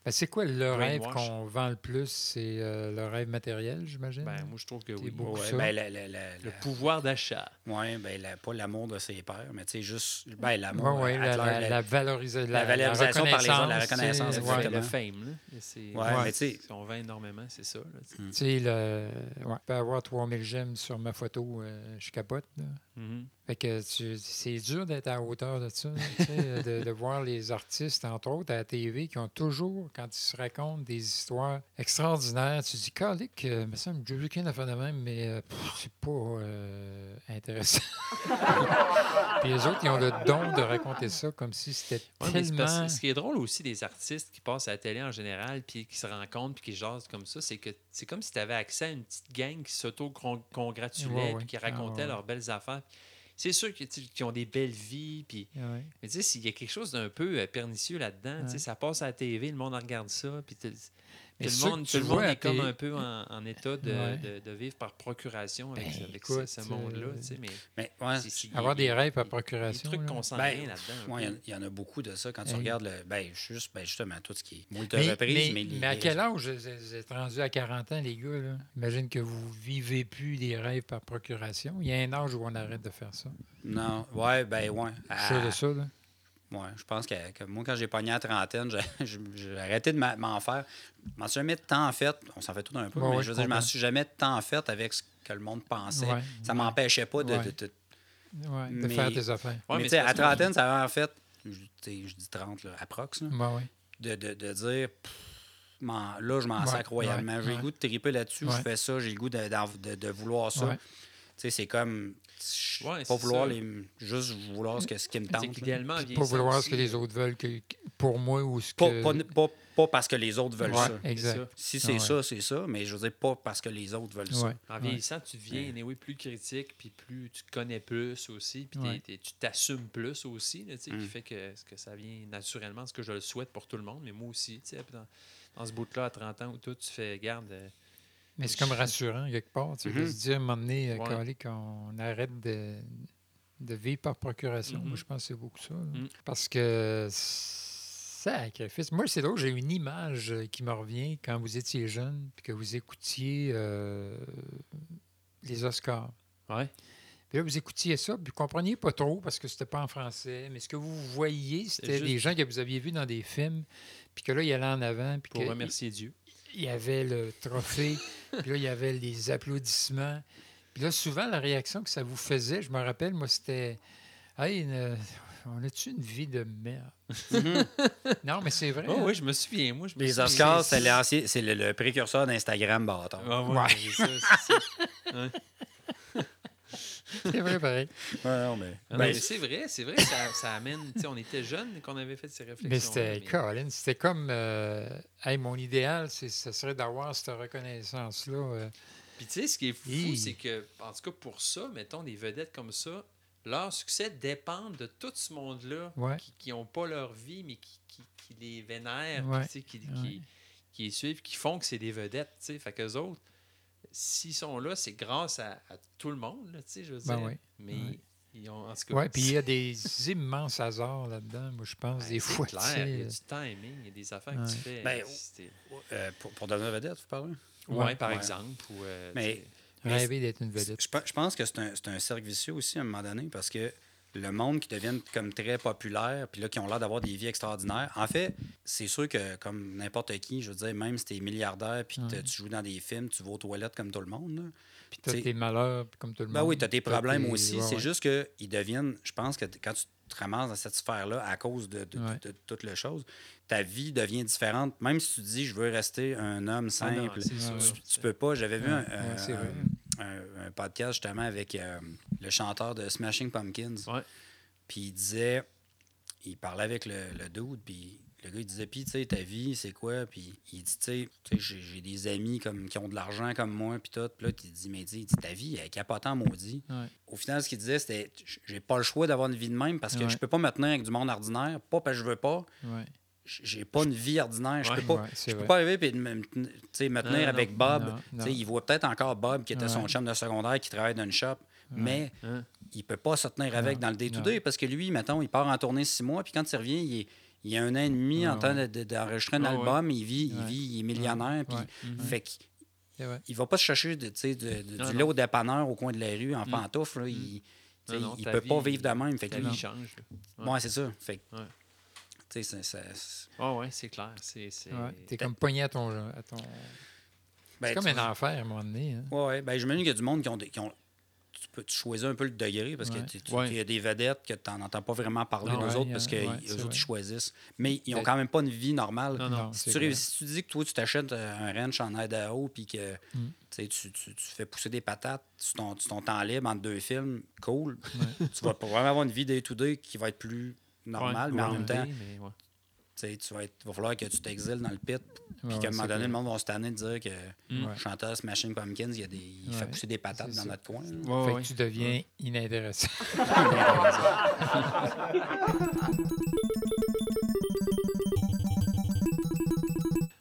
Ben, c'est quoi le rêve qu'on vend le plus? C'est euh, le rêve matériel, j'imagine? Ben, moi, je trouve que oui. Ouais, ça. ben, la- la- la- Le la- pouvoir d'achat. ouais, ben, la- pas l'amour de ses pères, mais tu sais, juste. Ben, Oui, l'amour. oui, euh, la, at la, large, la valorisa- la- valorisation par les autres, la reconnaissance, Ouais, ouais. le exactement. fame, là. Ouais, Ouais. mais tu on vend énormément, c'est ça. là, tu sais. Mm. Tu sais, le... ouais, je peux avoir 3000 j'aime sur ma photo, euh, je capote. là. Mhm. Fait que c'est dur d'être à la hauteur de ça, sais, de, de voir les artistes, entre autres, à la TV, qui ont toujours, quand ils se racontent des histoires extraordinaires, tu dis, Calique, euh, me semble que j'ai de même, mais euh, c'est pas euh, intéressant. [LAUGHS] Puis les autres, ils ont le don de raconter ça comme si c'était Ouais, parce- tellement. ce qui est drôle aussi des artistes qui passent à la télé en général, puis qui se rencontrent, puis qui jasent comme ça, c'est que c'est comme si tu avais accès à une petite gang qui s'auto-congratulait, Ouais, qui Ah, racontait ouais. leurs belles affaires. C'est sûr qu'ils ont des belles vies, puis Ouais. mais tu sais, s'il y a quelque chose d'un peu euh, pernicieux là-dedans, tu sais, ça passe à la TV, le monde regarde ça, puis tout, le monde, tout le est comme un peu en, en état de, Ouais. de- de vivre par procuration avec, Ben, avec ce- écoute, ce, monde-là, tu sais, mais mais, ouais. c'est- c'est- Avoir il y a- des rêves par Des procuration. trucs qu'on sent Ben, là-dedans. un Ouais, il y il y, en a beaucoup de ça quand tu regardes le. Ben, juste, ben, justement, tout ce qui est moult Mais, reprises, mais- mais, à quel âge vous êtes- rendu à 40 ans, les gars? Là? Imagine que vous vivez plus des rêves par procuration. Il y a un âge où on arrête de faire ça. Non, ouais, ben, ouais. Je suis sûr Ah, de ça. Là. Ouais, je pense que, que moi, quand j'ai pogné à trentaine, [LAUGHS] j'ai- arrêté de m'en faire. Je m'en suis jamais tant fait. On s'en fait tout un peu, Ouais, mais ouais, je veux dire, je m'en suis jamais tant fait avec ce que le monde pensait. Ouais, Ça ouais. m'empêchait pas de. Ouais. de- de- Ouais, de Mais- faire tes affaires. Ouais, mais mais tu sais, c'est à trentaine, ça m'a en fait, je, tu sais, je dis 30, là, approx, là, Ouais, ouais. de, de, de dire, pff, là, je m'en Ouais, sacre royalement. ouais, J'ai ouais. le goût de triper là-dessus, je fais ça, j'ai le goût de, d'en- de- de vouloir ça. Ouais. Tu sais, c'est comme, Ouais, pas c'est vouloir ça. les, juste vouloir ce, que, ce qui me C'est tente. vieillissant pas vouloir ce que les autres veulent que, pour moi ou ce Pas, que. pas, pas, pas parce que les autres veulent Ouais, ça. exact. Si c'est Ah ouais. ça, c'est ça, mais je veux dire pas parce que les autres veulent ça. En ouais. vieillissant, tu deviens anyway, plus critique, puis plus tu te connais plus aussi, puis t'es- Ouais. t'es- tu t'assumes plus aussi, là, tu sais, Mm. qui fait que, que ça vient naturellement, ce que je le souhaite pour tout le monde, mais moi aussi, tu sais, puis dans, dans ce bout-là, à 30 ans où tout, tu fais, garde, euh, Mais c'est comme rassurant, quelque part. Tu Mhm. se dire, à un moment donné, euh, Ouais. Calais, qu'on arrête de, de vivre par procuration. Mhm. Moi, je pense que c'est beaucoup ça. Mhm. Parce que sacrifice. Moi, c'est drôle, j'ai une image euh, qui me revient quand vous étiez jeune puis que vous écoutiez euh, les Oscars. ouais. Puis là, vous écoutiez ça, puis vous compreniez pas trop parce que c'était pas en français. Mais ce que vous voyiez, c'était des gens que vous aviez vus dans des films, puis que là, ils allaient en avant, puis pour que- remercier Dieu. il y avait le trophée, [LAUGHS] puis là, il y avait les applaudissements. Puis là, souvent, la réaction que ça vous faisait, je me rappelle, moi, c'était Hey, une- on a-tu une vie de merde? Mhm. Non, mais c'est vrai. Oh hein? oui, je me souviens, moi, je me Les souviens. Oscars, c'est- c'est l'ancien- c'est le, le précurseur d'Instagram, bâtard. Ah ouais, Ouais. [LAUGHS] c'est vrai, pareil. Ouais, non, mais. Ah non, Ben, mais c'est vrai, c'est vrai, ça, ça amène. tu sais, on était jeunes quand on avait fait ces réflexions. Mais c'était, Colin, c'était comme, euh, hey, mon idéal, c'est, ce serait d'avoir cette reconnaissance-là. euh. Puis tu sais, ce qui est fou, c'est que, en tout cas pour ça, mettons des vedettes comme ça, leur succès dépend de tout ce monde-là Ouais. qui n'ont pas leur vie, mais qui, qui, qui les vénèrent, Ouais. qui, Ouais. qui, qui les suivent, qui font que c'est des vedettes. tu sais. Fait qu'eux autres, s'ils sont là, c'est grâce à, à tout le monde, là, tu sais, je veux Ben dire. oui. Mais ils ont, en tout cas, Ouais, puis il y a des [LAUGHS] immenses hasards là-dedans, moi, je pense, ben, des c'est fois. clair, tu sais, il y a euh, du timing, il y a des affaires que tu fais. Ben, c'était- euh, pour, pour devenir vedette, vous parlez? ouais, ouais. par Ouais. exemple. Ou, euh, Mais- Rêver d'être une vedette. Je, pe- je pense que c'est un, c'est un cercle vicieux aussi à un moment donné parce que le monde qui deviennent comme très populaire, puis là, qui ont l'air d'avoir des vies extraordinaires. En fait, c'est sûr que comme n'importe qui, je veux dire, même si t'es milliardaire puis que tu joues dans des films, tu vas aux toilettes comme tout le monde. Puis t'as tes malheurs, comme tout le Ben monde. oui, tu as tes problèmes tes- aussi. ouais, c'est ouais. juste qu'ils deviennent, je pense que quand tu te ramasses dans cette sphère-là à cause de, de- de- Ouais. de toute la chose, ta vie devient différente. Même si tu dis, je veux rester un homme Ah non, simple, tu, tu peux pas. J'avais vu Ouais, un, ouais, un- c'est vrai. Un- un podcast justement avec euh, le chanteur de Smashing Pumpkins. Puis il disait, il parlait avec le, le dude, puis le gars il disait, puis tu sais, ta vie, c'est quoi? Puis il dit, tu sais, j'ai des amis comme, qui ont de l'argent comme moi, puis tout. Puis là, il dit, mais il dit, ta vie, elle est capotant maudit. Ouais. Au final, ce qu'il disait, c'était, j'ai pas le choix d'avoir une vie de même parce que Ouais. je peux pas me tenir avec du monde ordinaire, pas parce que je veux pas. Ouais. J'ai pas une vie ordinaire. Je Ouais. peux pas. Ouais, c'est je peux vrai. pas arriver et me, tenir non. avec Bob. Non, non. Il voit peut-être encore Bob, qui était son chum de secondaire, qui travaille dans une shop, mais Hein? il peut pas se tenir avec dans le day-to-day parce que lui, mettons, il part en tournée six mois, puis quand il revient, il, est- il y a un an et demi Ouais, en train ouais. de- de- d'enregistrer un Ouais, album, il vit, il vit, il est millionnaire, puis Ouais. fait vrai. il va pas se chercher de, tu sais, de- de- Non, du au dépanneur au coin de la rue en pantoufles. là, Il, il ta peut pas vivre de même. Fait que lui, vie change. Ouais. ouais, c'est ça. Fait que, Ouais. Tu sais, Ah ouais, c'est clair. C'est, c'est... Ouais. T'es comme pogné à ton. À ton... ben, c'est comme tu- un enfer à un moment donné. hein. Ouais, ouais. Ben, j'imagine qu'il y a du monde qui ont, des- qui ont tu peux tu choisis un peu le degré parce Ouais. que tu- tu- Ouais. y a des vedettes que tu n'entends pas vraiment parler Non, d'eux ouais, autres parce ouais, qu'eux autres, vrai. ils choisissent. Mais ils ont Ben- quand même pas une vie normale. Non, non. Non, Si tu, si tu dis que toi, tu t'achètes euh, un ranch en Idaho puis que Mm. tu, tu, tu- tu fais pousser des patates sur ton, sur ton temps libre entre deux films, cool. [LAUGHS] tu vas probablement avoir une vie day-to-day qui va être plus normale, Ouais, mais en même temps, mais ouais. tu sais, vas être, va falloir que tu t'exiles dans le pit. Puis qu'à un moment donné, le monde va se tanner de dire que Mm. Chanteur Smashing Pumpkins, il, y a des, il fait pousser des patates dans ça. notre coin. Fait ouais. que tu deviens inintéressant. [LAUGHS] [LAUGHS]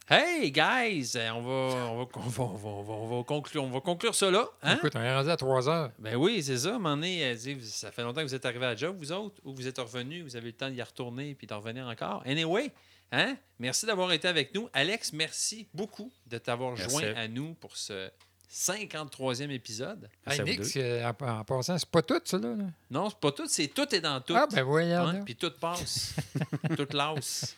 Hey, guys! euh, On va, on va, [LAUGHS] on va, on va, on va- on va conclure, on va conclure ça là. Hein? Écoute, on est rendu à 3 heures. Ben oui, c'est ça. Donné, euh, ça fait longtemps que vous êtes arrivés à la job, vous autres, ou vous êtes revenus, vous avez le temps d'y retourner puis d'en revenir encore. Anyway, hein? merci d'avoir été avec nous. Alex, merci beaucoup de t'avoir joint à nous pour ce 53e épisode. Hey, Nick, c'est- en, en passant, c'est pas tout, ça, là. Non, c'est pas tout, c'est tout est dans tout. Ah, ben voyons. Hein? Puis tout passe. [LAUGHS] tout lasse.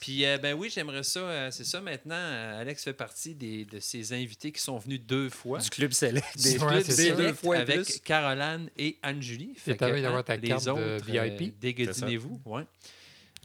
Puis, euh, ben oui, j'aimerais ça. euh, c'est ça maintenant. euh, Alex fait partie des, de ces invités qui sont venus deux fois. Du club select. Du Ouais, club ça. Deux fois et avec plus. Caroline et Anne-Julie. Fait que, hein, ta les carte de autres, VIP. euh, dégadinez-vous. Ouais.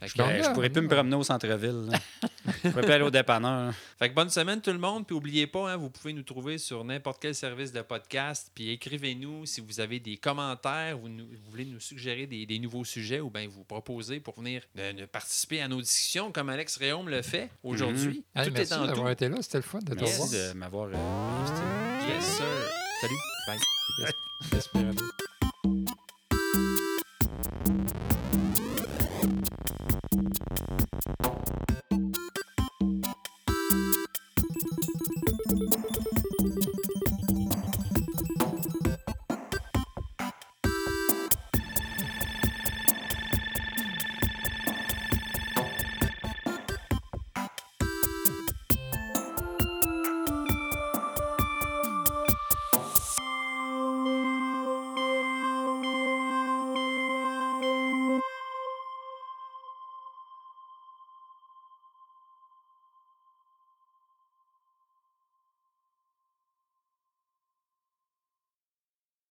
Fait que, je pourrais plus me promener au centre-ville. [LAUGHS] je pourrais plus aller au dépanneur. fait que bonne semaine tout le monde. Puis oubliez pas, hein, vous pouvez nous trouver sur n'importe quel service de podcast. Puis écrivez-nous si vous avez des commentaires, vous, nous- vous voulez nous suggérer des, des nouveaux sujets ou bien vous proposer pour venir euh, de participer à nos discussions comme Alex Réaume le fait aujourd'hui. Hey, Tout merci d'avoir été là. C'était le fun de te Merci de m'avoir euh, invité. Yes, sir. Salut. Bye. J'espère.